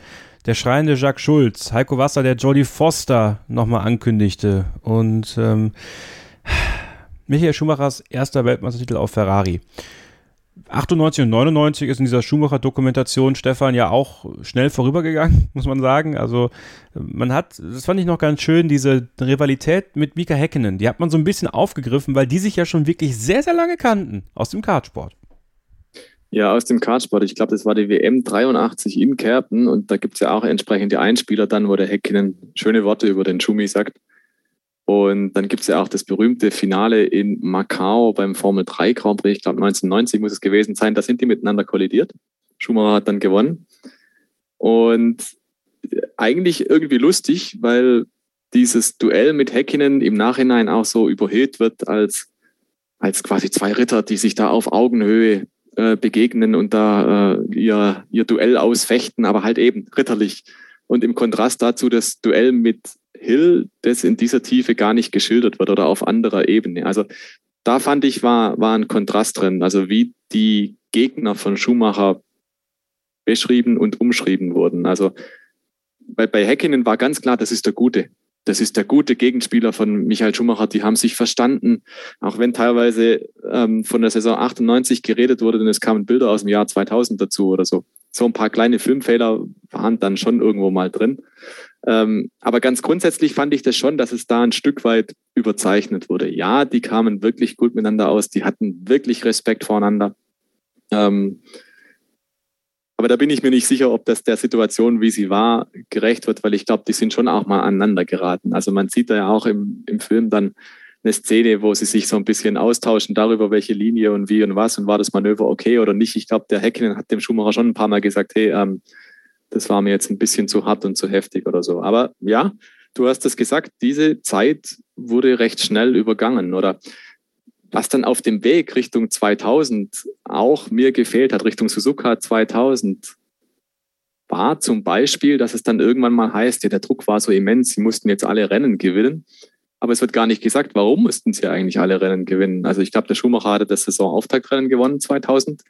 der schreiende Jacques Schulz, Heiko Wasser, der Jolly Foster nochmal ankündigte und ähm, Michael Schumachers erster Weltmeistertitel auf Ferrari. 98 und 99 ist in dieser Schumacher-Dokumentation Stefan ja auch schnell vorübergegangen, [LAUGHS] muss man sagen. Also man hat, das fand ich noch ganz schön, diese Rivalität mit Mika Häkkinen, die hat man so ein bisschen aufgegriffen, weil die sich ja schon wirklich sehr, sehr lange kannten aus dem Kartsport. Ja, aus dem Kartsport. Ich glaube, das war die WM 83 in Kerpen und da gibt es ja auch entsprechende Einspieler dann, wo der Häkkinen schöne Worte über den Schumi sagt. Und dann gibt es ja auch das berühmte Finale in Macau beim Formel 3 Grand Prix, ich glaube 1990 muss es gewesen sein. Da sind die miteinander kollidiert. Schumacher hat dann gewonnen. Und eigentlich irgendwie lustig, weil dieses Duell mit Häkkinen im Nachhinein auch so überhöht wird als, als quasi zwei Ritter, die sich da auf Augenhöhe äh, begegnen und da äh, ihr, ihr Duell ausfechten, aber halt eben ritterlich. Und im Kontrast dazu das Duell mit Hill, das in dieser Tiefe gar nicht geschildert wird oder auf anderer Ebene. Also da fand ich, war, war ein Kontrast drin. Also wie die Gegner von Schumacher beschrieben und umschrieben wurden. Also bei, bei Häkkinen war ganz klar, das ist der Gute. Das ist der gute Gegenspieler von Michael Schumacher. Die haben sich verstanden, auch wenn teilweise ähm, von der Saison 98 geredet wurde, denn es kamen Bilder aus dem Jahr 2000 dazu oder so. So ein paar kleine Filmfehler waren dann schon irgendwo mal drin. Ähm, aber ganz grundsätzlich fand ich das schon, dass es da ein Stück weit überzeichnet wurde. Ja, die kamen wirklich gut miteinander aus, die hatten wirklich Respekt voreinander. Ähm, aber da bin ich mir nicht sicher, ob das der Situation, wie sie war, gerecht wird, weil ich glaube, die sind schon auch mal aneinander geraten. Also man sieht da ja auch im, im Film dann eine Szene, wo sie sich so ein bisschen austauschen darüber, welche Linie und wie und was und war das Manöver okay oder nicht. Ich glaube, der Häkkinen hat dem Schumacher schon ein paar Mal gesagt, hey, ähm, das war mir jetzt ein bisschen zu hart und zu heftig oder so. Aber ja, du hast es gesagt, diese Zeit wurde recht schnell übergangen oder was dann auf dem Weg Richtung 2000 auch mir gefehlt hat, Richtung Suzuka 2000, war zum Beispiel, dass es dann irgendwann mal heißt, ja, der Druck war so immens, sie mussten jetzt alle Rennen gewinnen. Aber es wird gar nicht gesagt, warum mussten sie eigentlich alle Rennen gewinnen. Also ich glaube, der Schumacher hatte das Saisonauftaktrennen gewonnen 2000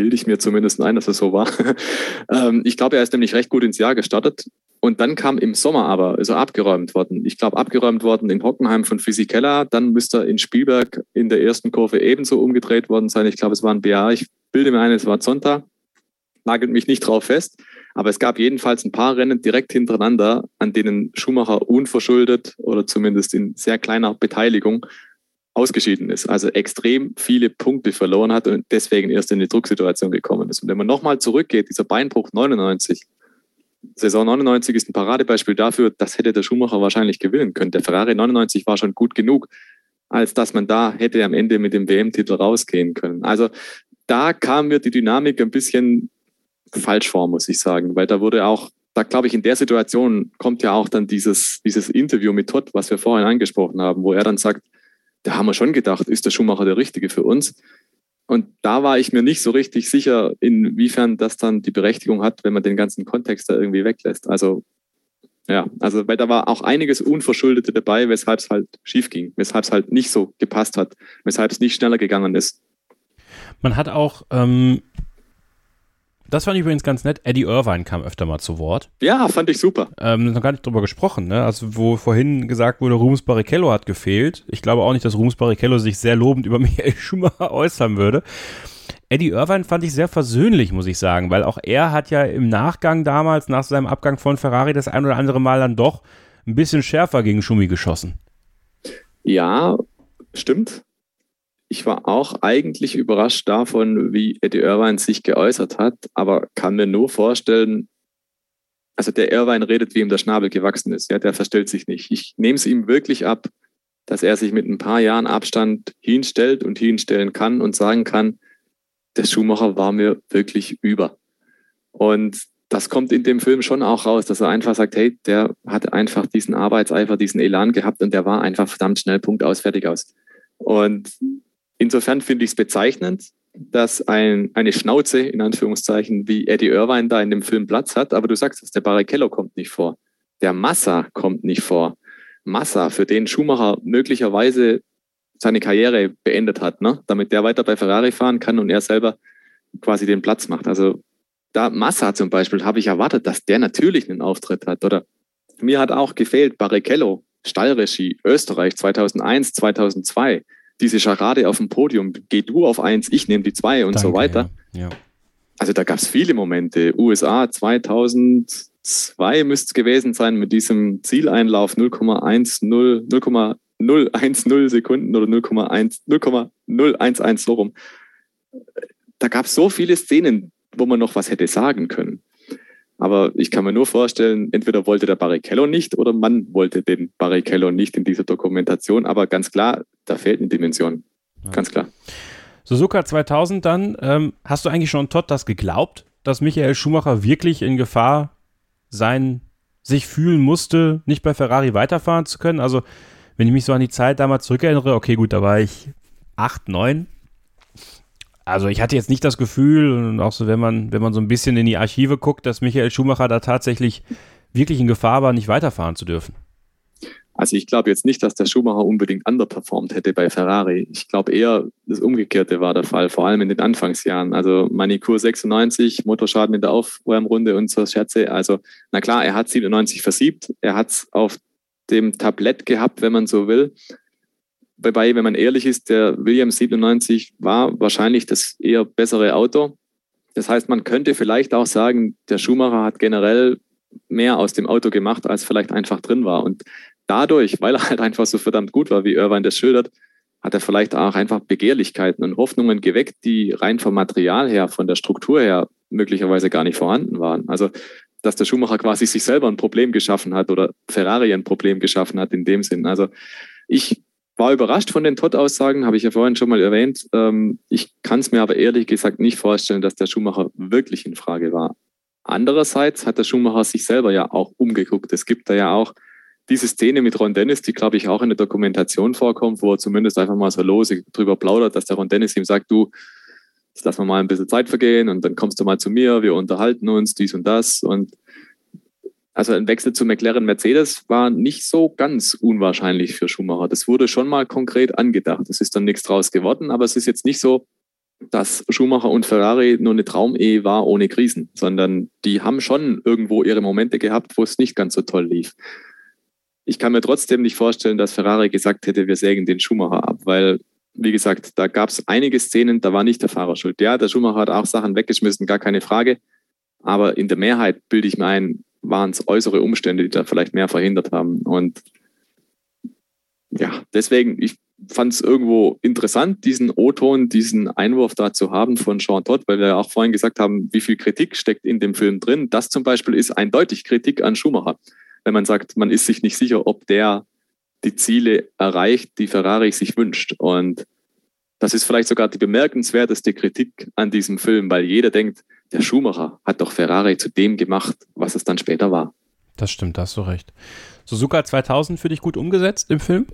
bilde ich mir zumindest ein, dass es so war. [LAUGHS] ähm, ich glaube, er ist nämlich recht gut ins Jahr gestartet. Und dann kam im Sommer aber, also abgeräumt worden. Ich glaube, abgeräumt worden in Hockenheim von Fisichella. Dann müsste er in Spielberg in der ersten Kurve ebenso umgedreht worden sein. Ich glaube, es war ein BA. Ich bilde mir ein, es war Zonta. Nagelt mich nicht drauf fest. Aber es gab jedenfalls ein paar Rennen direkt hintereinander, an denen Schumacher unverschuldet oder zumindest in sehr kleiner Beteiligung ausgeschieden ist, also extrem viele Punkte verloren hat und deswegen erst in die Drucksituation gekommen ist. Und wenn man nochmal zurückgeht, dieser Beinbruch 99, Saison 99 ist ein Paradebeispiel dafür, das hätte der Schumacher wahrscheinlich gewinnen können. Der Ferrari 99 war schon gut genug, als dass man da hätte am Ende mit dem WM-Titel rausgehen können. Also da kam mir die Dynamik ein bisschen falsch vor, muss ich sagen, weil da wurde auch, da glaube ich, in der Situation kommt ja auch dann dieses, dieses Interview mit Todd, was wir vorhin angesprochen haben, wo er dann sagt, da haben wir schon gedacht, ist der Schumacher der Richtige für uns? Und da war ich mir nicht so richtig sicher, inwiefern das dann die Berechtigung hat, wenn man den ganzen Kontext da irgendwie weglässt. Also ja, also weil da war auch einiges Unverschuldete dabei, weshalb es halt schief ging, weshalb es halt nicht so gepasst hat, weshalb es nicht schneller gegangen ist. Man hat auch ähm, das fand ich übrigens ganz nett. Eddie Irvine kam öfter mal zu Wort. Ja, fand ich super. Ähm, noch gar nicht drüber gesprochen, ne? Also, wo vorhin gesagt wurde, Rums Barrichello hat gefehlt. Ich glaube auch nicht, dass Rums Barrichello sich sehr lobend über [LAUGHS] Michael Schumacher äußern würde. Eddie Irvine fand ich sehr versöhnlich, muss ich sagen, weil auch er hat ja im Nachgang damals, nach seinem Abgang von Ferrari, das ein oder andere Mal dann doch ein bisschen schärfer gegen Schumi geschossen. Ja, stimmt ich war auch eigentlich überrascht davon, wie Eddie Irvine sich geäußert hat, aber kann mir nur vorstellen, also der Irvine redet, wie ihm der Schnabel gewachsen ist. Ja, der verstellt sich nicht. Ich nehme es ihm wirklich ab, dass er sich mit ein paar Jahren Abstand hinstellt und hinstellen kann und sagen kann, der Schuhmacher war mir wirklich über. Und das kommt in dem Film schon auch raus, dass er einfach sagt, hey, der hat einfach diesen Arbeitseifer, diesen Elan gehabt und der war einfach verdammt schnell Punkt aus, fertig aus. Und Insofern finde ich es bezeichnend, dass ein, eine Schnauze, in Anführungszeichen, wie Eddie Irvine da in dem Film Platz hat. Aber du sagst es, der Barrichello kommt nicht vor. Der Massa kommt nicht vor. Massa, für den Schumacher möglicherweise seine Karriere beendet hat, ne? damit der weiter bei Ferrari fahren kann und er selber quasi den Platz macht. Also da Massa zum Beispiel habe ich erwartet, dass der natürlich einen Auftritt hat. Oder mir hat auch gefehlt Barrichello, Stallregie, Österreich 2001, 2002 diese Scharade auf dem Podium, geh du auf eins, ich nehme die zwei und Danke, so weiter. Ja. ja. Also da gab es viele Momente. USA 2002 müsste es gewesen sein mit diesem Zieleinlauf 0,10, 0,010 Sekunden oder 0,011 so rum. Da gab es so viele Szenen, wo man noch was hätte sagen können. Aber ich kann mir nur vorstellen, entweder wollte der Barrichello nicht oder man wollte den Barrichello nicht in dieser Dokumentation. Aber ganz klar, da fehlt eine Dimension. Ja. Ganz klar. Suzuka 2000 dann, ähm, hast du eigentlich schon Todd das geglaubt, dass Michael Schumacher wirklich in Gefahr sein, sich fühlen musste, nicht bei Ferrari weiterfahren zu können? Also, wenn ich mich so an die Zeit damals zurückerinnere, okay, gut, da war ich 8, 9. Also ich hatte jetzt nicht das Gefühl, und auch so, wenn man, wenn man so ein bisschen in die Archive guckt, dass Michael Schumacher da tatsächlich wirklich in Gefahr war, nicht weiterfahren zu dürfen. Also ich glaube jetzt nicht, dass der Schumacher unbedingt underperformt hätte bei Ferrari. Ich glaube eher, das Umgekehrte war der Fall, vor allem in den Anfangsjahren. Also Manikur 96, Motorschaden in der Aufwärmrunde und so Scherze. Also na klar, er hat 97 versiebt, er hat es auf dem Tablett gehabt, wenn man so will. Wobei, wenn man ehrlich ist, der Williams 97 war wahrscheinlich das eher bessere Auto. Das heißt, man könnte vielleicht auch sagen, der Schumacher hat generell mehr aus dem Auto gemacht, als vielleicht einfach drin war. Und dadurch, weil er halt einfach so verdammt gut war, wie Irvine das schildert, hat er vielleicht auch einfach Begehrlichkeiten und Hoffnungen geweckt, die rein vom Material her, von der Struktur her möglicherweise gar nicht vorhanden waren. Also, dass der Schumacher quasi sich selber ein Problem geschaffen hat oder Ferrari ein Problem geschaffen hat in dem Sinn. Also, ich war überrascht von den Todd-Aussagen, habe ich ja vorhin schon mal erwähnt. Ähm, ich kann es mir aber ehrlich gesagt nicht vorstellen, dass der Schumacher wirklich in Frage war. Andererseits hat der Schumacher sich selber ja auch umgeguckt. Es gibt da ja auch diese Szene mit Ron Dennis, die glaube ich auch in der Dokumentation vorkommt, wo er zumindest einfach mal so lose drüber plaudert, dass der Ron Dennis ihm sagt, du, jetzt lass mal mal ein bisschen Zeit vergehen und dann kommst du mal zu mir, wir unterhalten uns, dies und das. Und also ein Wechsel zu McLaren Mercedes war nicht so ganz unwahrscheinlich für Schumacher. Das wurde schon mal konkret angedacht. Es ist dann nichts draus geworden, aber es ist jetzt nicht so, dass Schumacher und Ferrari nur eine Traumehe war ohne Krisen, sondern die haben schon irgendwo ihre Momente gehabt, wo es nicht ganz so toll lief ich kann mir trotzdem nicht vorstellen, dass Ferrari gesagt hätte, wir sägen den Schumacher ab, weil, wie gesagt, da gab es einige Szenen, da war nicht der Fahrer schuld. Ja, der Schumacher hat auch Sachen weggeschmissen, gar keine Frage. Aber in der Mehrheit, bilde ich mir ein, waren es äußere Umstände, die da vielleicht mehr verhindert haben. Und ja, deswegen, ich fand es irgendwo interessant, diesen O-Ton, diesen Einwurf da zu haben von Sean Todd, weil wir ja auch vorhin gesagt haben, wie viel Kritik steckt in dem Film drin. Das zum Beispiel ist eindeutig Kritik an Schumacher wenn man sagt, man ist sich nicht sicher, ob der die Ziele erreicht, die Ferrari sich wünscht. Und das ist vielleicht sogar die bemerkenswerteste Kritik an diesem Film, weil jeder denkt, der Schumacher hat doch Ferrari zu dem gemacht, was es dann später war. Das stimmt, da hast du recht. Suzuka 2000 für dich gut umgesetzt im Film?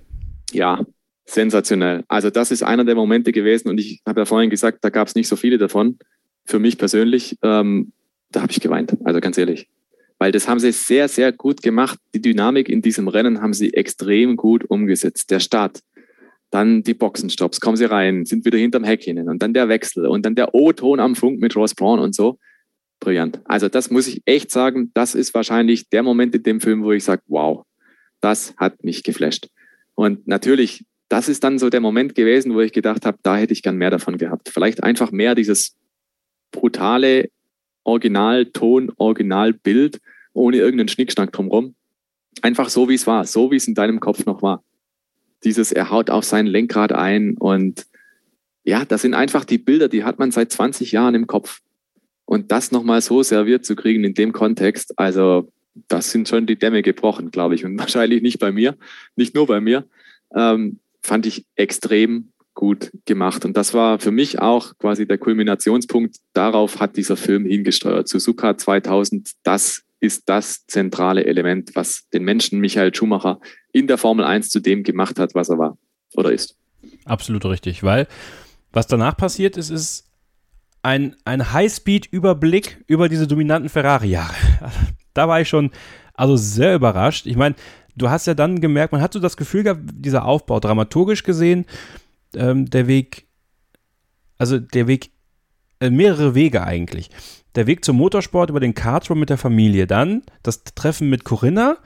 Ja, sensationell. Also das ist einer der Momente gewesen und ich habe ja vorhin gesagt, da gab es nicht so viele davon. Für mich persönlich, ähm, da habe ich geweint, also ganz ehrlich weil das haben sie sehr, sehr gut gemacht. Die Dynamik in diesem Rennen haben sie extrem gut umgesetzt. Der Start, dann die Boxenstops, kommen sie rein, sind wieder hinterm Heck hinein und dann der Wechsel und dann der O-Ton am Funk mit Ross Braun und so. Brillant. Also das muss ich echt sagen, das ist wahrscheinlich der Moment in dem Film, wo ich sage, wow, das hat mich geflasht. Und natürlich, das ist dann so der Moment gewesen, wo ich gedacht habe, da hätte ich gern mehr davon gehabt. Vielleicht einfach mehr dieses brutale, Originalton, Originalbild, ohne irgendeinen Schnickschnack drumherum. Einfach so, wie es war, so wie es in deinem Kopf noch war. Dieses, er haut auf sein Lenkrad ein und ja, das sind einfach die Bilder, die hat man seit 20 Jahren im Kopf. Und das nochmal so serviert zu kriegen in dem Kontext, also das sind schon die Dämme gebrochen, glaube ich. Und [LAUGHS] wahrscheinlich nicht bei mir, nicht nur bei mir, ähm, fand ich extrem gut gemacht. Und das war für mich auch quasi der Kulminationspunkt. Darauf hat dieser Film hingesteuert. Suzuka 2000, das ist das zentrale Element, was den Menschen Michael Schumacher in der Formel 1 zu dem gemacht hat, was er war oder ist. Absolut richtig, weil was danach passiert ist, ist ein, ein Highspeed-Überblick über diese dominanten Ferrari-Jahre. [LAUGHS] Da war ich schon also sehr überrascht. Ich meine, du hast ja dann gemerkt, man hat so das Gefühl gehabt, dieser Aufbau dramaturgisch gesehen, ähm, der Weg, also der Weg, äh, mehrere Wege eigentlich. Der Weg zum Motorsport über den Kartrum mit der Familie, dann das Treffen mit Corinna,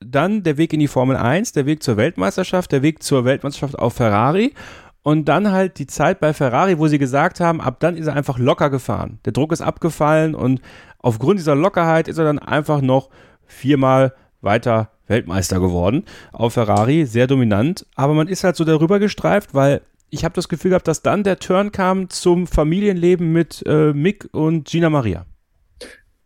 dann der Weg in die Formel 1, der Weg zur Weltmeisterschaft, der Weg zur Weltmeisterschaft auf Ferrari und dann halt die Zeit bei Ferrari, wo sie gesagt haben, ab dann ist er einfach locker gefahren. Der Druck ist abgefallen und aufgrund dieser Lockerheit ist er dann einfach noch viermal weiter Weltmeister geworden auf Ferrari, sehr dominant. Aber man ist halt so darüber gestreift, weil ich habe das Gefühl gehabt, dass dann der Turn kam zum Familienleben mit äh, Mick und Gina Maria.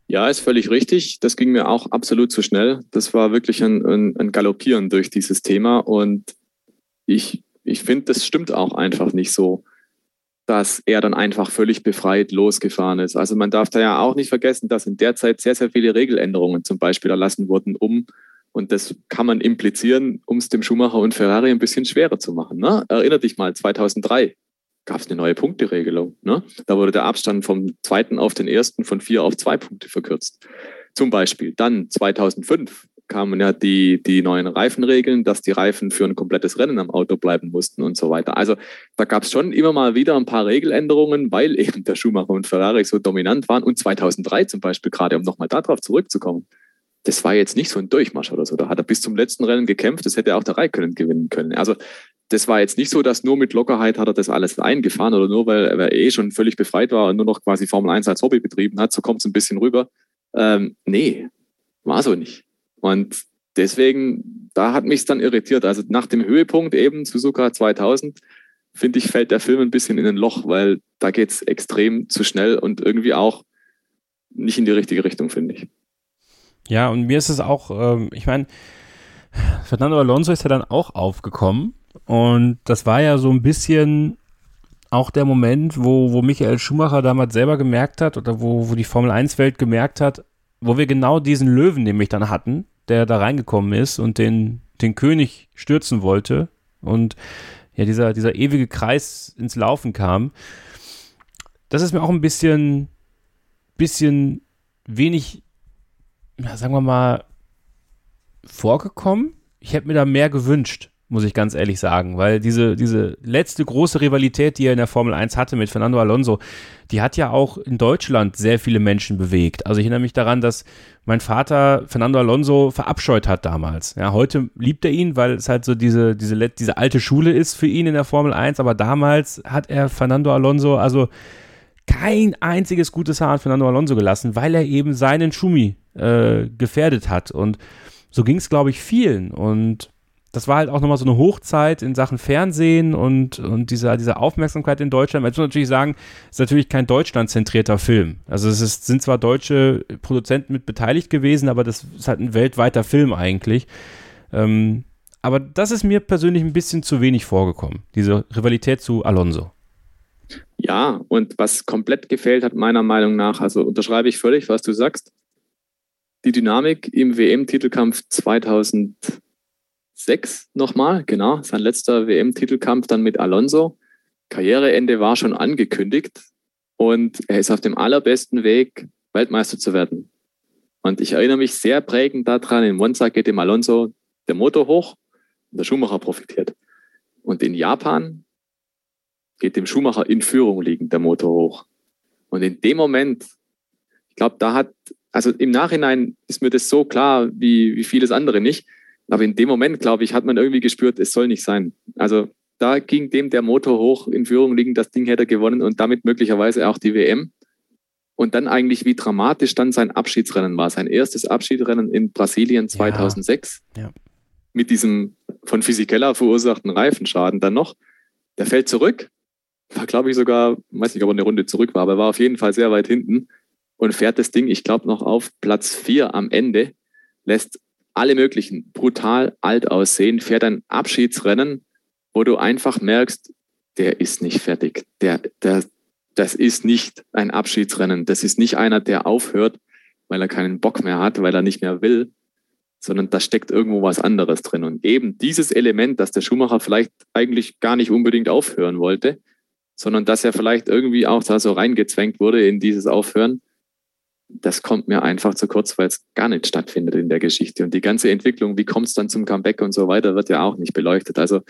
Ja, ist völlig richtig. Das ging mir auch absolut zu schnell. Das war wirklich ein, ein, ein Galoppieren durch dieses Thema. Und ich ich finde, das stimmt auch einfach nicht so, dass er dann einfach völlig befreit losgefahren ist. Also man darf da ja auch nicht vergessen, dass in der Zeit sehr, sehr viele Regeländerungen zum Beispiel erlassen wurden, um, und das kann man implizieren, um es dem Schumacher und Ferrari ein bisschen schwerer zu machen. Ne? Erinner dich mal, 2003 gab es eine neue Punkteregelung. Ne? Da wurde der Abstand vom zweiten auf den ersten von vier auf zwei Punkte verkürzt. Zum Beispiel. Dann 2005 kamen ja die, die neuen Reifenregeln, dass die Reifen für ein komplettes Rennen am Auto bleiben mussten und so weiter. Also da gab es schon immer mal wieder ein paar Regeländerungen, weil [LAUGHS] eben der Schumacher und Ferrari so dominant waren. Und 2003 zum Beispiel, gerade um nochmal darauf zurückzukommen, das war jetzt nicht so ein Durchmarsch oder so. Da hat er bis zum letzten Rennen gekämpft, das hätte auch der Raikkonen gewinnen können. Also das war jetzt nicht so, dass nur mit Lockerheit hat er das alles eingefahren oder nur weil er eh schon völlig befreit war und nur noch quasi Formel 1 als Hobby betrieben hat, so kommt es ein bisschen rüber. Ähm, nee, war so nicht. Und deswegen, da hat mich es dann irritiert. Also nach dem Höhepunkt eben Suzuka 2000, finde ich, fällt der Film ein bisschen in ein Loch, weil da geht es extrem zu schnell und irgendwie auch nicht in die richtige Richtung, finde ich. Ja, und mir ist es auch, ähm, ich meine, Fernando Alonso ist ja dann auch aufgekommen und das war ja so ein bisschen auch der Moment, wo, wo Michael Schumacher damals selber gemerkt hat oder wo, wo die Formel 1-Welt gemerkt hat, wo wir genau diesen Löwen nämlich dann hatten, der da reingekommen ist und den, den König stürzen wollte und ja, dieser, dieser ewige Kreis ins Laufen kam. Das ist mir auch ein bisschen, bisschen wenig, ja, sagen wir mal, vorgekommen. Ich hätte mir da mehr gewünscht muss ich ganz ehrlich sagen, weil diese, diese letzte große Rivalität, die er in der Formel 1 hatte mit Fernando Alonso, die hat ja auch in Deutschland sehr viele Menschen bewegt. Also ich erinnere mich daran, dass mein Vater Fernando Alonso verabscheut hat damals. Ja, heute liebt er ihn, weil es halt so diese, diese, diese alte Schule ist für ihn in der Formel 1, aber damals hat er Fernando Alonso, also kein einziges gutes Haar an Fernando Alonso gelassen, weil er eben seinen Schumi äh, gefährdet hat. Und so ging es, glaube ich, vielen. Und das war halt auch nochmal so eine Hochzeit in Sachen Fernsehen und, und dieser, dieser Aufmerksamkeit in Deutschland. Man muss natürlich sagen, es ist natürlich kein deutschlandzentrierter Film. Also es ist, sind zwar deutsche Produzenten mit beteiligt gewesen, aber das ist halt ein weltweiter Film eigentlich. Ähm, aber das ist mir persönlich ein bisschen zu wenig vorgekommen, diese Rivalität zu Alonso. Ja, und was komplett gefehlt hat, meiner Meinung nach, also unterschreibe ich völlig, was du sagst. Die Dynamik im WM-Titelkampf 2000 sechs nochmal, genau, sein letzter WM-Titelkampf dann mit Alonso. Karriereende war schon angekündigt und er ist auf dem allerbesten Weg, Weltmeister zu werden. Und ich erinnere mich sehr prägend daran, in Monza geht dem Alonso der Motor hoch und der Schumacher profitiert. Und in Japan geht dem Schumacher in Führung liegend der Motor hoch. Und in dem Moment, ich glaube, da hat, also im Nachhinein ist mir das so klar wie, wie vieles andere nicht, aber in dem Moment, glaube ich, hat man irgendwie gespürt, es soll nicht sein. Also da ging dem der Motor hoch in Führung liegen, das Ding hätte er gewonnen und damit möglicherweise auch die WM. Und dann eigentlich, wie dramatisch dann sein Abschiedsrennen war. Sein erstes Abschiedsrennen in Brasilien 2006. Ja. Ja. Mit diesem von Physicella verursachten Reifenschaden dann noch. Der fällt zurück. War, glaube ich, sogar, weiß nicht, ob er eine Runde zurück war, aber war auf jeden Fall sehr weit hinten und fährt das Ding, ich glaube, noch auf Platz 4 am Ende. Lässt alle möglichen brutal alt aussehen, fährt ein Abschiedsrennen, wo du einfach merkst, der ist nicht fertig. Der, der, das ist nicht ein Abschiedsrennen. Das ist nicht einer, der aufhört, weil er keinen Bock mehr hat, weil er nicht mehr will, sondern da steckt irgendwo was anderes drin. Und eben dieses Element, dass der Schumacher vielleicht eigentlich gar nicht unbedingt aufhören wollte, sondern dass er vielleicht irgendwie auch da so reingezwängt wurde in dieses Aufhören, das kommt mir einfach zu kurz, weil es gar nicht stattfindet in der Geschichte. Und die ganze Entwicklung, wie kommt es dann zum Comeback und so weiter, wird ja auch nicht beleuchtet. Also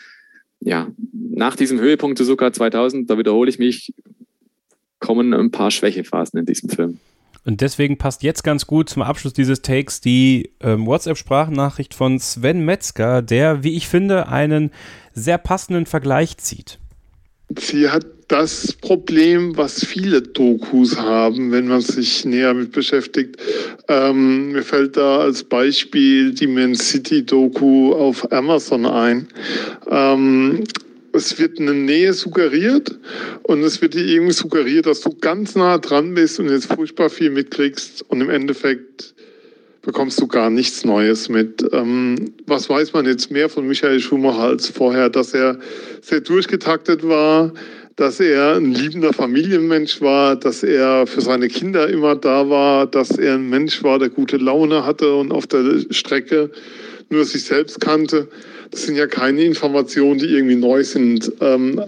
ja, nach diesem Höhepunkt Suzuka 2000, da wiederhole ich mich, kommen ein paar Schwächephasen in diesem Film. Und deswegen passt jetzt ganz gut zum Abschluss dieses Takes die ähm, WhatsApp-Sprachnachricht von Sven Metzger, der, wie ich finde, einen sehr passenden Vergleich zieht. Sie hat das Problem, was viele Dokus haben, wenn man sich näher mit beschäftigt. Ähm, mir fällt da als Beispiel die Man City Doku auf Amazon ein. Ähm, es wird eine Nähe suggeriert und es wird dir irgendwie suggeriert, dass du ganz nah dran bist und jetzt furchtbar viel mitkriegst und im Endeffekt bekommst du gar nichts Neues mit. Ähm, was weiß man jetzt mehr von Michael Schumacher als vorher, dass er sehr durchgetaktet war, dass er ein liebender Familienmensch war, dass er für seine Kinder immer da war, dass er ein Mensch war, der gute Laune hatte und auf der Strecke nur sich selbst kannte. Das sind ja keine Informationen, die irgendwie neu sind. Ähm,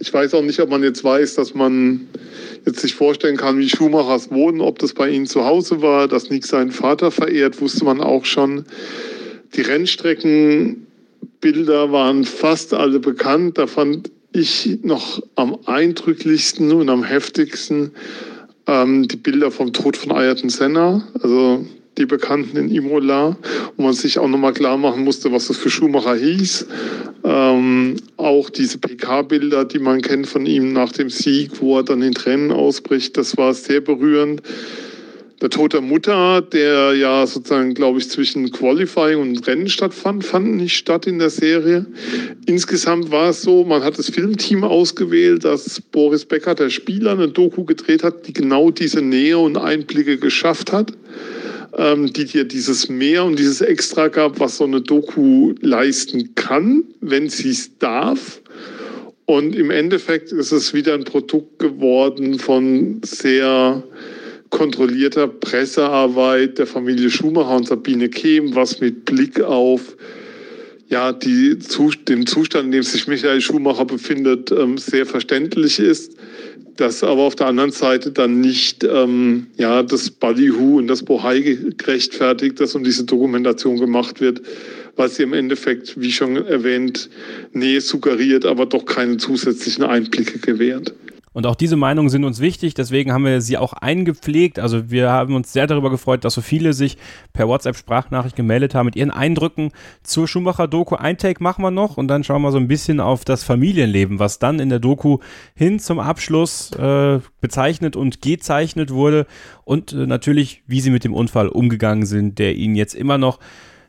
ich weiß auch nicht, ob man jetzt weiß, dass man jetzt sich vorstellen kann, wie Schumachers wohnen, ob das bei ihnen zu Hause war, dass Nick seinen Vater verehrt, wusste man auch schon. Die Rennstreckenbilder waren fast alle bekannt. Da fand ich noch am eindrücklichsten und am heftigsten ähm, die Bilder vom Tod von Ayrton Senna. Also die Bekannten in Imola, wo man sich auch nochmal klar machen musste, was das für Schumacher hieß. Ähm, auch diese PK-Bilder, die man kennt von ihm nach dem Sieg, wo er dann in Tränen ausbricht, das war sehr berührend. Der Tod der Mutter, der ja sozusagen, glaube ich, zwischen Qualifying und Rennen stattfand, fand nicht statt in der Serie. Insgesamt war es so, man hat das Filmteam ausgewählt, dass Boris Becker, der Spieler, eine Doku gedreht hat, die genau diese Nähe und Einblicke geschafft hat ähm, die dir dieses Mehr und dieses Extra gab, was so eine Doku leisten kann, wenn sie es darf. Und im Endeffekt ist es wieder ein Produkt geworden von sehr kontrollierter Pressearbeit der Familie Schumacher und Sabine Kehm, was mit Blick auf ja, die, den Zustand, in dem sich Michael Schumacher befindet, ähm, sehr verständlich ist das aber auf der anderen Seite dann nicht ähm, ja, das Ballyhoo und das Bohai gerechtfertigt, dass um diese Dokumentation gemacht wird, weil sie im Endeffekt, wie schon erwähnt, Nähe suggeriert, aber doch keine zusätzlichen Einblicke gewährt. Und auch diese Meinungen sind uns wichtig, deswegen haben wir sie auch eingepflegt. Also wir haben uns sehr darüber gefreut, dass so viele sich per WhatsApp-Sprachnachricht gemeldet haben mit ihren Eindrücken zur Schumacher-Doku. Ein Take machen wir noch und dann schauen wir so ein bisschen auf das Familienleben, was dann in der Doku hin zum Abschluss äh, bezeichnet und gezeichnet wurde. Und äh, natürlich, wie sie mit dem Unfall umgegangen sind, der ihnen jetzt immer noch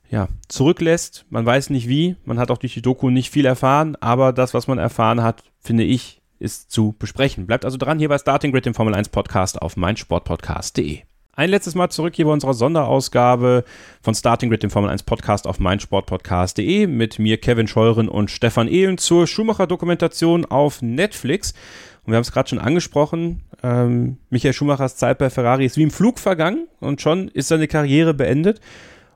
ja, zurücklässt. Man weiß nicht wie, man hat auch durch die Doku nicht viel erfahren, aber das, was man erfahren hat, finde ich, ist zu besprechen. Bleibt also dran hier bei Starting Grid, dem Formel 1 Podcast auf meinsportpodcast.de. Ein letztes Mal zurück hier bei unserer Sonderausgabe von Starting Grid, dem Formel 1 Podcast auf meinsportpodcast.de mit mir Kevin Scheuren und Stefan Ehlen zur Schumacher-Dokumentation auf Netflix. Und wir haben es gerade schon angesprochen, ähm, Michael Schumachers Zeit bei Ferrari ist wie im Flug vergangen und schon ist seine Karriere beendet.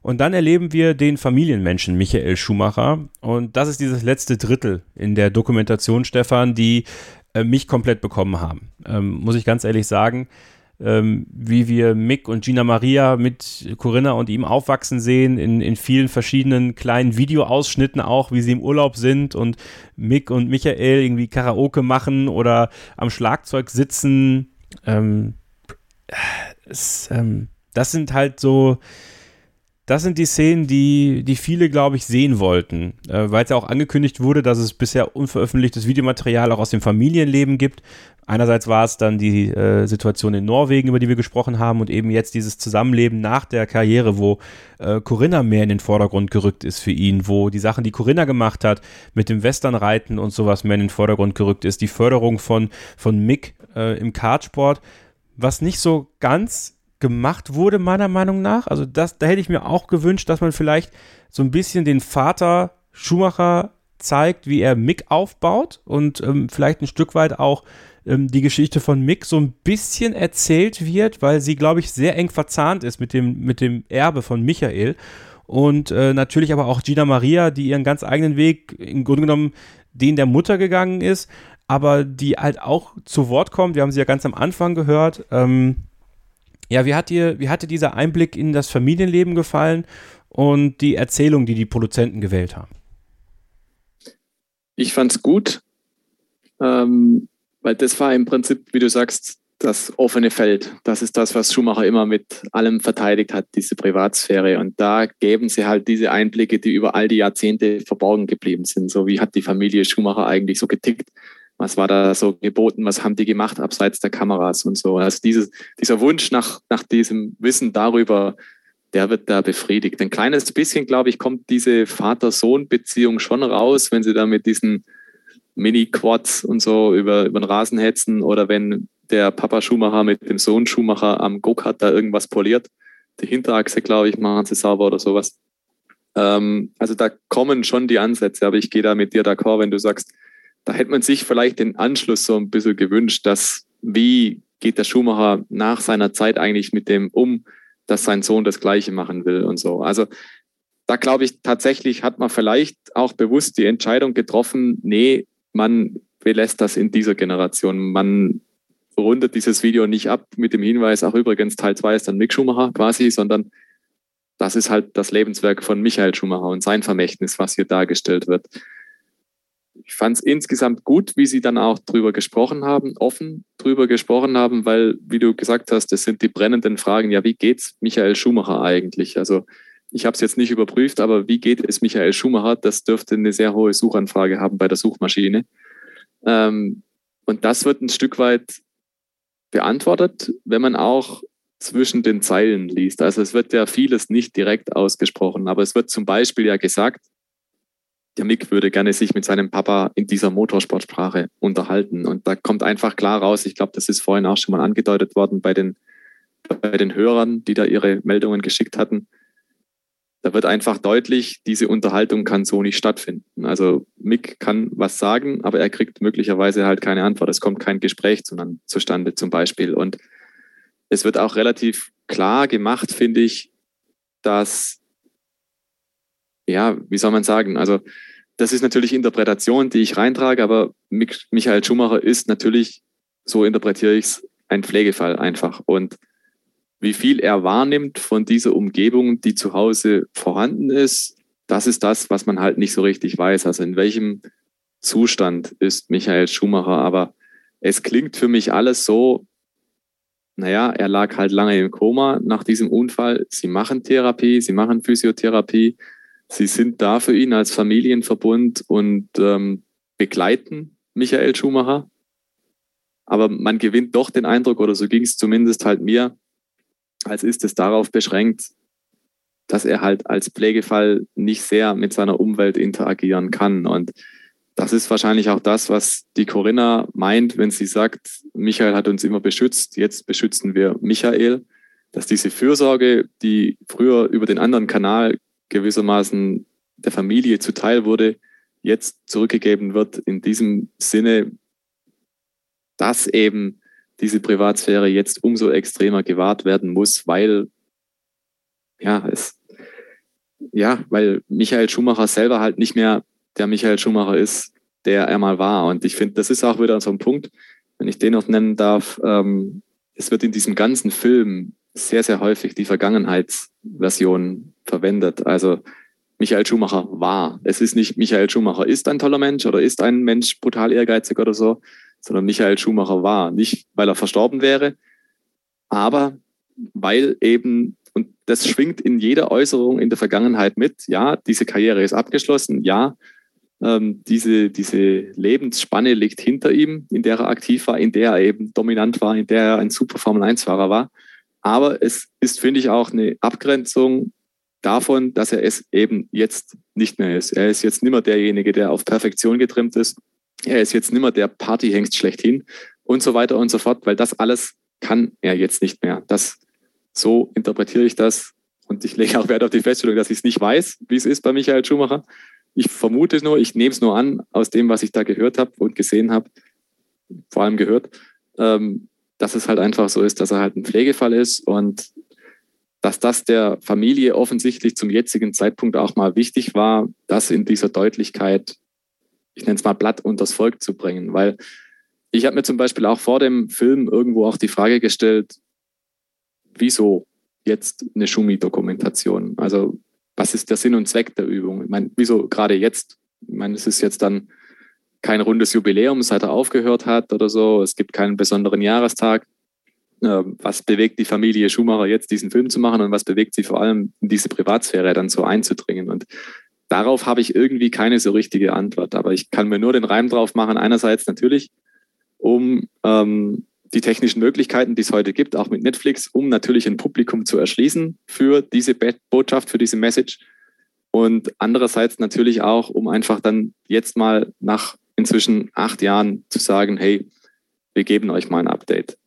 Und dann erleben wir den Familienmenschen Michael Schumacher. Und das ist dieses letzte Drittel in der Dokumentation, Stefan, die äh, mich komplett bekommen haben. Ähm, muss ich ganz ehrlich sagen. Ähm, wie wir Mick und Gina Maria mit Corinna und ihm aufwachsen sehen, in, in vielen verschiedenen kleinen Videoausschnitten auch, wie sie im Urlaub sind und Mick und Michael irgendwie Karaoke machen oder am Schlagzeug sitzen. Ähm, es, ähm, das sind halt so, das sind die Szenen, die, die viele, glaube ich, sehen wollten, äh, weil es ja auch angekündigt wurde, dass es bisher unveröffentlichtes Videomaterial auch aus dem Familienleben gibt. Einerseits war es dann die äh, Situation in Norwegen, über die wir gesprochen haben, und eben jetzt dieses Zusammenleben nach der Karriere, wo äh, Corinna mehr in den Vordergrund gerückt ist für ihn, wo die Sachen, die Corinna gemacht hat, mit dem Westernreiten und sowas mehr in den Vordergrund gerückt ist, die Förderung von, von Mick äh, im Kartsport, was nicht so ganz gemacht wurde, meiner Meinung nach. Also das, da hätte ich mir auch gewünscht, dass man vielleicht so ein bisschen den Vater Schumacher zeigt, wie er Mick aufbaut und ähm, vielleicht ein Stück weit auch ähm, die Geschichte von Mick so ein bisschen erzählt wird, weil sie, glaube ich, sehr eng verzahnt ist mit dem, mit dem Erbe von Michael. Und äh, natürlich aber auch Gina Maria, die ihren ganz eigenen Weg im Grunde genommen den der Mutter gegangen ist, aber die halt auch zu Wort kommt. Wir haben sie ja ganz am Anfang gehört. Ähm, ja, wie hat dir, wie hat dir dieser Einblick in das Familienleben gefallen und die Erzählung, die die Produzenten gewählt haben? Ich fand's gut, ähm, weil das war im Prinzip, wie du sagst, das offene Feld. Das ist das, was Schumacher immer mit allem verteidigt hat, diese Privatsphäre. Und da geben sie halt diese Einblicke, die über all die Jahrzehnte verborgen geblieben sind. So wie hat die Familie Schumacher eigentlich so getickt? Was war da so geboten? Was haben die gemacht abseits der Kameras und so? Also dieses, dieser Wunsch nach, nach diesem Wissen darüber, der wird da befriedigt. Ein kleines bisschen, glaube ich, kommt diese Vater-Sohn-Beziehung schon raus, wenn sie da mit diesen Mini-Quads und so über, über den Rasen hetzen oder wenn der Papa Schumacher mit dem Sohn Schumacher am Go-Kart da irgendwas poliert. Die Hinterachse, glaube ich, machen sie sauber oder sowas. Ähm, also da kommen schon die Ansätze, aber ich gehe da mit dir d'accord, wenn du sagst, da hätte man sich vielleicht den Anschluss so ein bisschen gewünscht, dass wie geht der Schumacher nach seiner Zeit eigentlich mit dem um, dass sein Sohn das Gleiche machen will und so. Also da glaube ich tatsächlich hat man vielleicht auch bewusst die Entscheidung getroffen, nee, man belässt das in dieser Generation. Man rundet dieses Video nicht ab mit dem Hinweis, auch übrigens Teil 2 ist dann Mick Schumacher quasi, sondern das ist halt das Lebenswerk von Michael Schumacher und sein Vermächtnis, was hier dargestellt wird. Ich fand es insgesamt gut, wie Sie dann auch drüber gesprochen haben, offen drüber gesprochen haben, weil, wie du gesagt hast, das sind die brennenden Fragen. Ja, wie geht's Michael Schumacher eigentlich? Also ich habe es jetzt nicht überprüft, aber wie geht es Michael Schumacher? Das dürfte eine sehr hohe Suchanfrage haben bei der Suchmaschine. Ähm, und das wird ein Stück weit beantwortet, wenn man auch zwischen den Zeilen liest. Also es wird ja vieles nicht direkt ausgesprochen, aber es wird zum Beispiel ja gesagt, der Mick würde gerne sich mit seinem Papa in dieser Motorsportsprache unterhalten. Und da kommt einfach klar raus, ich glaube, das ist vorhin auch schon mal angedeutet worden bei den, bei den Hörern, die da ihre Meldungen geschickt hatten da wird einfach deutlich, diese Unterhaltung kann so nicht stattfinden. Also Mick kann was sagen, aber er kriegt möglicherweise halt keine Antwort. Es kommt kein Gespräch zustande zum Beispiel. Und es wird auch relativ klar gemacht, finde ich, dass, ja, wie soll man sagen, also das ist natürlich Interpretation, die ich reintrage, aber Michael Schumacher ist natürlich, so interpretiere ich es, ein Pflegefall einfach. Und wie viel er wahrnimmt von dieser Umgebung, die zu Hause vorhanden ist, das ist das, was man halt nicht so richtig weiß. Also in welchem Zustand ist Michael Schumacher. Aber es klingt für mich alles so, naja, er lag halt lange im Koma nach diesem Unfall. Sie machen Therapie, sie machen Physiotherapie. Sie sind da für ihn als Familienverbund und ähm, begleiten Michael Schumacher. Aber man gewinnt doch den Eindruck, oder so ging es zumindest halt mir, als ist es darauf beschränkt, dass er halt als Pflegefall nicht sehr mit seiner Umwelt interagieren kann. Und das ist wahrscheinlich auch das, was die Corinna meint, wenn sie sagt, Michael hat uns immer beschützt, jetzt beschützen wir Michael, dass diese Fürsorge, die früher über den anderen Kanal gewissermaßen der Familie zuteil wurde, jetzt zurückgegeben wird in diesem Sinne, dass eben diese Privatsphäre jetzt umso extremer gewahrt werden muss, weil ja, es, ja, weil Michael Schumacher selber halt nicht mehr der Michael Schumacher ist, der er mal war. Und ich finde, das ist auch wieder so ein Punkt, wenn ich den noch nennen darf. Ähm, es wird in diesem ganzen Film sehr, sehr häufig die Vergangenheitsversion verwendet. Also Michael Schumacher war. Es ist nicht Michael Schumacher ist ein toller Mensch oder ist ein Mensch brutal ehrgeizig oder so, sondern Michael Schumacher war. Nicht, weil er verstorben wäre, aber weil eben, und das schwingt in jeder Äußerung in der Vergangenheit mit, ja, diese Karriere ist abgeschlossen, ja, ähm, diese, diese Lebensspanne liegt hinter ihm, in der er aktiv war, in der er eben dominant war, in der er ein super Formel-1-Fahrer war. Aber es ist, finde ich, auch eine Abgrenzung davon, dass er es eben jetzt nicht mehr ist. Er ist jetzt nicht mehr derjenige, der auf Perfektion getrimmt ist, er ist jetzt nicht mehr der Partyhengst schlechthin und so weiter und so fort, weil das alles kann er jetzt nicht mehr. Das, so interpretiere ich das und ich lege auch Wert auf die Feststellung, dass ich es nicht weiß, wie es ist bei Michael Schumacher. Ich vermute es nur, ich nehme es nur an aus dem, was ich da gehört habe und gesehen habe, vor allem gehört, ähm, dass es halt einfach so ist, dass er halt ein Pflegefall ist und dass das der Familie offensichtlich zum jetzigen Zeitpunkt auch mal wichtig war, das in dieser Deutlichkeit ich nenne es mal Blatt unters Volk zu bringen. Weil ich habe mir zum Beispiel auch vor dem Film irgendwo auch die Frage gestellt, wieso jetzt eine Schumi-Dokumentation? Also was ist der Sinn und Zweck der Übung? Ich meine, wieso gerade jetzt? Ich meine, es ist jetzt dann kein rundes Jubiläum, seit er aufgehört hat oder so. Es gibt keinen besonderen Jahrestag. äh, was bewegt die Familie Schumacher jetzt, diesen Film zu machen und was bewegt sie vor allem, in diese Privatsphäre dann so einzudringen. Und darauf habe ich irgendwie keine so richtige Antwort. Aber ich kann mir nur den Reim drauf machen. Einerseits natürlich, um ähm, die technischen Möglichkeiten, die es heute gibt, auch mit Netflix, um natürlich ein Publikum zu erschließen für diese Botschaft, für diese Message. Und andererseits natürlich auch, um einfach dann jetzt mal nach inzwischen acht Jahren zu sagen, hey, wir geben euch mal ein Update.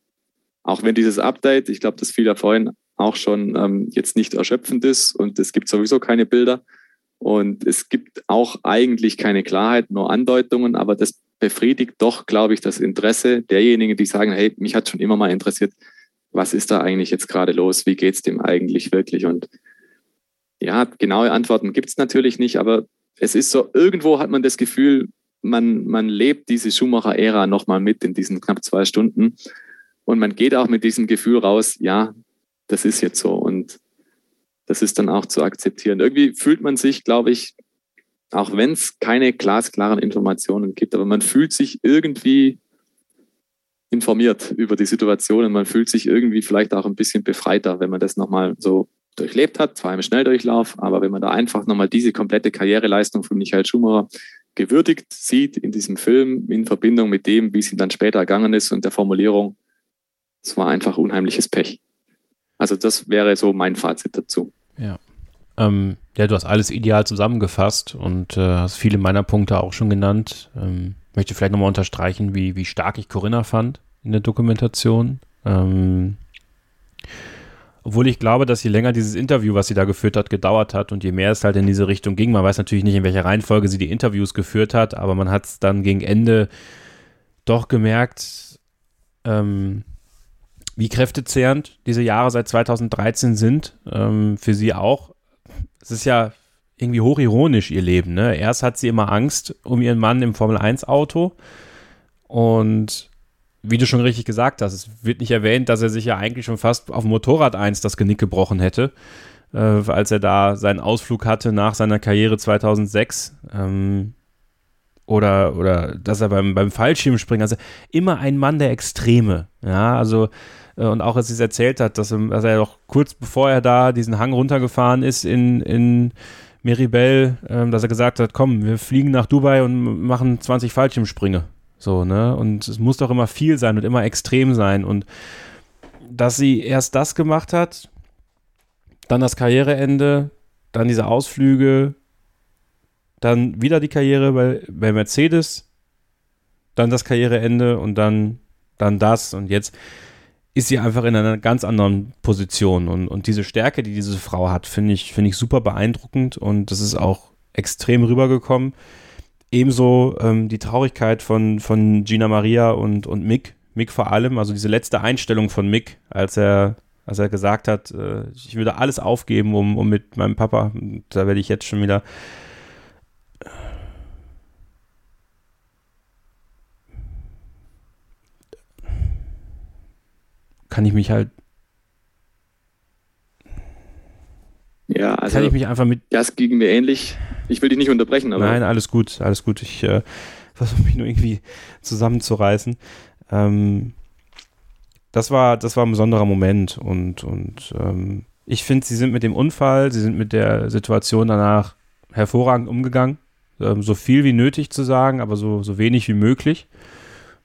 Auch wenn dieses Update, ich glaube, das fiel ja vorhin auch schon ähm, jetzt nicht erschöpfend ist und es gibt sowieso keine Bilder und es gibt auch eigentlich keine Klarheit, nur Andeutungen, aber das befriedigt doch, glaube ich, das Interesse derjenigen, die sagen, hey, mich hat schon immer mal interessiert, was ist da eigentlich jetzt gerade los, wie geht es dem eigentlich wirklich und ja, genaue Antworten gibt es natürlich nicht, aber es ist so, irgendwo hat man das Gefühl, man, man lebt diese Schumacher-Ära nochmal mit in diesen knapp zwei Stunden. Und man geht auch mit diesem Gefühl raus, ja, das ist jetzt so. Und das ist dann auch zu akzeptieren. Irgendwie fühlt man sich, glaube ich, auch wenn es keine glasklaren Informationen gibt, aber man fühlt sich irgendwie informiert über die Situation und man fühlt sich irgendwie vielleicht auch ein bisschen befreiter, wenn man das nochmal so durchlebt hat, zwar im Schnelldurchlauf, aber wenn man da einfach nochmal diese komplette Karriereleistung von Michael Schumacher gewürdigt sieht in diesem Film in Verbindung mit dem, wie es ihm dann später ergangen ist und der Formulierung, es war einfach unheimliches Pech. Also das wäre so mein Fazit dazu. Ja. Ähm, ja, du hast alles ideal zusammengefasst und äh, hast viele meiner Punkte auch schon genannt. Ähm, möchte vielleicht nochmal unterstreichen, wie, wie stark ich Corinna fand in der Dokumentation. Ähm, obwohl ich glaube, dass je länger dieses Interview, was sie da geführt hat, gedauert hat und je mehr es halt in diese Richtung ging, man weiß natürlich nicht, in welcher Reihenfolge sie die Interviews geführt hat, aber man hat es dann gegen Ende doch gemerkt, ähm, wie kräftezehrend diese Jahre seit 2013 sind. Ähm, für sie auch. Es ist ja irgendwie hochironisch, ihr Leben. Ne? Erst hat sie immer Angst um ihren Mann im Formel-1-Auto und wie du schon richtig gesagt hast, es wird nicht erwähnt, dass er sich ja eigentlich schon fast auf dem Motorrad eins das Genick gebrochen hätte, äh, als er da seinen Ausflug hatte nach seiner Karriere 2006. Ähm, oder, oder dass er beim, beim Fallschirmspringen, also immer ein Mann der Extreme. Ja, also, äh, und auch als er es erzählt hat, dass, dass er doch kurz bevor er da diesen Hang runtergefahren ist in, in Meribel, äh, dass er gesagt hat, komm, wir fliegen nach Dubai und machen 20 Fallschirmsprünge. So, ne? Und es muss doch immer viel sein und immer extrem sein. Und dass sie erst das gemacht hat, dann das Karriereende, dann diese Ausflüge, dann wieder die Karriere bei, bei Mercedes, dann das Karriereende und dann, dann das. Und jetzt ist sie einfach in einer ganz anderen Position. Und, und diese Stärke, die diese Frau hat, finde ich, finde ich super beeindruckend und das ist auch extrem rübergekommen. Ebenso ähm, die Traurigkeit von, von Gina Maria und, und Mick. Mick vor allem, also diese letzte Einstellung von Mick, als er, als er gesagt hat, äh, ich würde alles aufgeben, um, um mit meinem Papa, da werde ich jetzt schon wieder kann ich mich halt Ja, also kann ich mich einfach mit. Das ging mir ähnlich. Ich will dich nicht unterbrechen, aber. Nein, alles gut, alles gut. Ich äh, versuche mich nur irgendwie zusammenzureißen. Ähm, das war, das war ein besonderer Moment und, und ähm, ich finde, sie sind mit dem Unfall, sie sind mit der Situation danach hervorragend umgegangen. Ähm, so viel wie nötig zu sagen, aber so, so wenig wie möglich.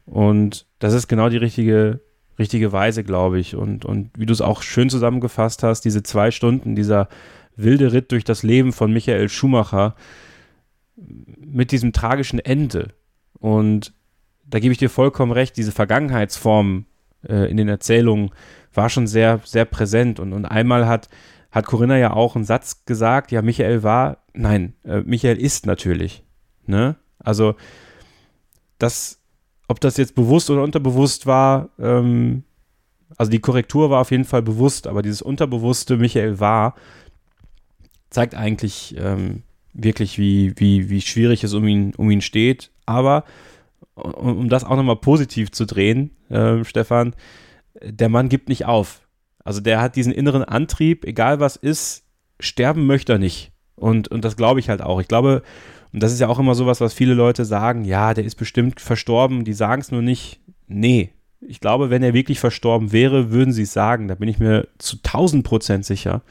Und das ist genau die richtige, richtige Weise, glaube ich. Und, und wie du es auch schön zusammengefasst hast, diese zwei Stunden, dieser wilde Ritt durch das Leben von Michael Schumacher mit diesem tragischen Ende. Und da gebe ich dir vollkommen recht, diese Vergangenheitsform äh, in den Erzählungen war schon sehr, sehr präsent. Und, und einmal hat, hat Corinna ja auch einen Satz gesagt, ja, Michael war, nein, äh, Michael ist natürlich. Ne? Also, das, ob das jetzt bewusst oder unterbewusst war, ähm, also die Korrektur war auf jeden Fall bewusst, aber dieses unterbewusste Michael war, zeigt eigentlich ähm, wirklich, wie, wie, wie schwierig es um ihn, um ihn steht. Aber um, um das auch nochmal positiv zu drehen, äh, Stefan, der Mann gibt nicht auf. Also der hat diesen inneren Antrieb, egal was ist, sterben möchte er nicht. Und, und das glaube ich halt auch. Ich glaube, und das ist ja auch immer sowas, was viele Leute sagen, ja, der ist bestimmt verstorben, die sagen es nur nicht. Nee, Ich glaube, wenn er wirklich verstorben wäre, würden sie es sagen. Da bin ich mir zu 1000 Prozent sicher.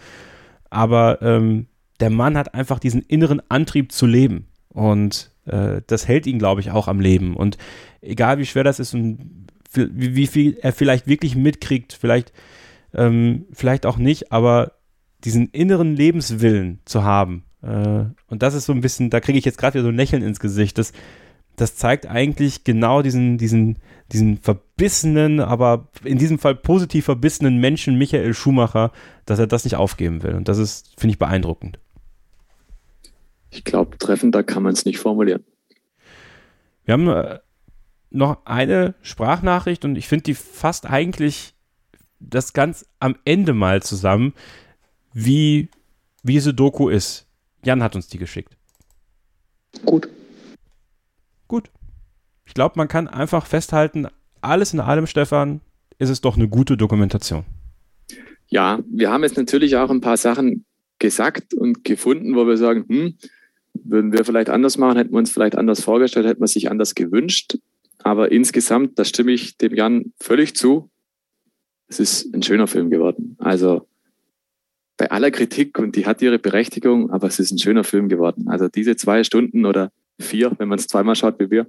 Aber ähm, der Mann hat einfach diesen inneren Antrieb zu leben. Und äh, das hält ihn, glaube ich, auch am Leben. Und egal wie schwer das ist und wie, wie viel er vielleicht wirklich mitkriegt, vielleicht, ähm, vielleicht auch nicht, aber diesen inneren Lebenswillen zu haben. Äh, und das ist so ein bisschen, da kriege ich jetzt gerade wieder so ein Lächeln ins Gesicht. Das, das zeigt eigentlich genau diesen, diesen, diesen verbissenen, aber in diesem Fall positiv verbissenen Menschen Michael Schumacher, dass er das nicht aufgeben will. Und das ist, finde ich, beeindruckend. Ich glaube, treffender kann man es nicht formulieren. Wir haben äh, noch eine Sprachnachricht und ich finde die fasst eigentlich das ganz am Ende mal zusammen, wie, wie diese Doku ist. Jan hat uns die geschickt. Gut. Gut. Ich glaube, man kann einfach festhalten, alles in allem, Stefan, ist es doch eine gute Dokumentation. Ja, wir haben jetzt natürlich auch ein paar Sachen gesagt und gefunden, wo wir sagen, hm, würden wir vielleicht anders machen, hätten wir uns vielleicht anders vorgestellt, hätten wir sich anders gewünscht. Aber insgesamt, da stimme ich dem Jan völlig zu. Es ist ein schöner Film geworden. Also bei aller Kritik und die hat ihre Berechtigung, aber es ist ein schöner Film geworden. Also diese zwei Stunden oder vier, wenn man es zweimal schaut wie wir,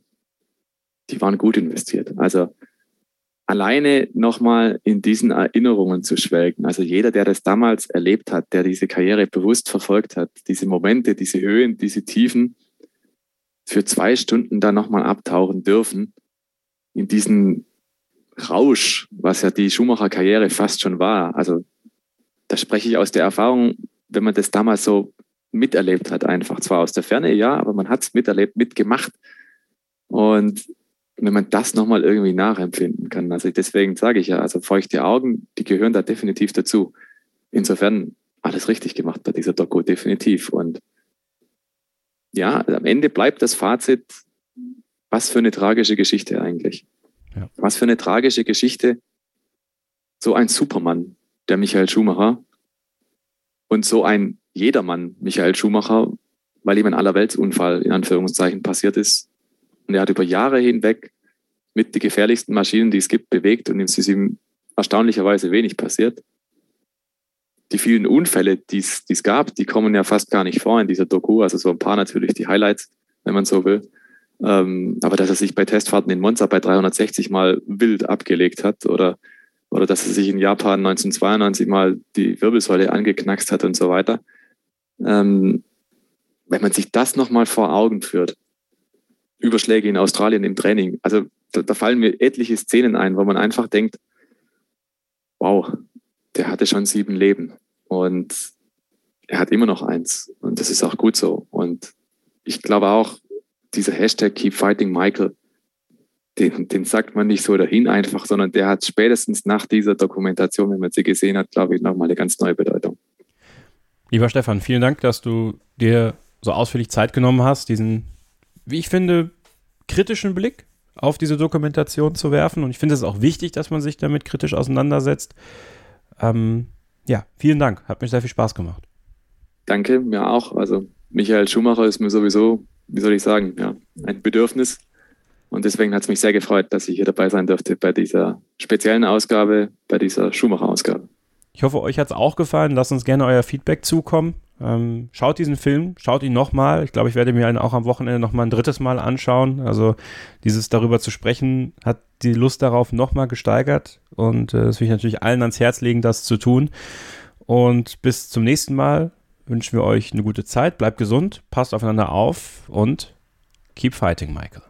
die waren gut investiert. Also alleine nochmal in diesen Erinnerungen zu schwelgen. Also jeder, der das damals erlebt hat, der diese Karriere bewusst verfolgt hat, diese Momente, diese Höhen, diese Tiefen, für zwei Stunden da nochmal abtauchen dürfen, in diesen Rausch, was ja die Schumacher-Karriere fast schon war. Also da spreche ich aus der Erfahrung, wenn man das damals so miterlebt hat, einfach. Zwar aus der Ferne, ja, aber man hat es miterlebt, mitgemacht. Und wenn man das nochmal irgendwie nachempfinden kann. Also deswegen sage ich ja, also feuchte Augen, die gehören da definitiv dazu. Insofern alles richtig gemacht bei dieser Doku, definitiv. Und ja, am Ende bleibt das Fazit, was für eine tragische Geschichte eigentlich. Ja. Was für eine tragische Geschichte. So ein Supermann, der Michael Schumacher, und so ein Jedermann, Michael Schumacher, weil ihm ein Allerweltsunfall in Anführungszeichen passiert ist, und er hat über Jahre hinweg mit die gefährlichsten Maschinen, die es gibt, bewegt und es ist ihm erstaunlicherweise wenig passiert. Die vielen Unfälle, die es gab, die kommen ja fast gar nicht vor in dieser Doku. Also so ein paar natürlich die Highlights, wenn man so will. Ähm, aber dass er sich bei Testfahrten in Monza bei 360 mal wild abgelegt hat oder, oder dass er sich in Japan 1992 mal die Wirbelsäule angeknackst hat und so weiter. Ähm, wenn man sich das nochmal vor Augen führt, Überschläge in Australien im Training. Also da, da, fallen mir etliche Szenen ein, wo man einfach denkt, wow, der hatte schon sieben Leben und er hat immer noch eins und das ist auch gut so. Und ich glaube auch, dieser Hashtag Keep Fighting Michael, den, den sagt man nicht so dahin einfach, sondern der hat spätestens nach dieser Dokumentation, wenn man sie gesehen hat, glaube ich, nochmal eine ganz neue Bedeutung. Lieber Stefan, vielen Dank, dass du dir so ausführlich Zeit genommen hast, diesen wie ich finde, kritischen Blick auf diese Dokumentation zu werfen. Und ich finde es auch wichtig, dass man sich damit kritisch auseinandersetzt. Ähm, ja, vielen Dank. Hat mir sehr viel Spaß gemacht. Danke, mir auch. Also Michael Schumacher ist mir sowieso, wie soll ich sagen, ja, ein Bedürfnis. Und deswegen hat es mich sehr gefreut, dass ich hier dabei sein durfte bei dieser speziellen Ausgabe, bei dieser Schumacher-Ausgabe. Ich hoffe, euch hat es auch gefallen. Lasst uns gerne euer Feedback zukommen. Ähm, schaut diesen Film, schaut ihn nochmal. Ich glaube, ich werde mir ihn auch am Wochenende nochmal ein drittes Mal anschauen. Also dieses darüber zu sprechen, hat die Lust darauf nochmal gesteigert. Und äh, das will ich natürlich allen ans Herz legen, das zu tun. Und bis zum nächsten Mal wünschen wir euch eine gute Zeit. Bleibt gesund, passt aufeinander auf und keep fighting, Michael.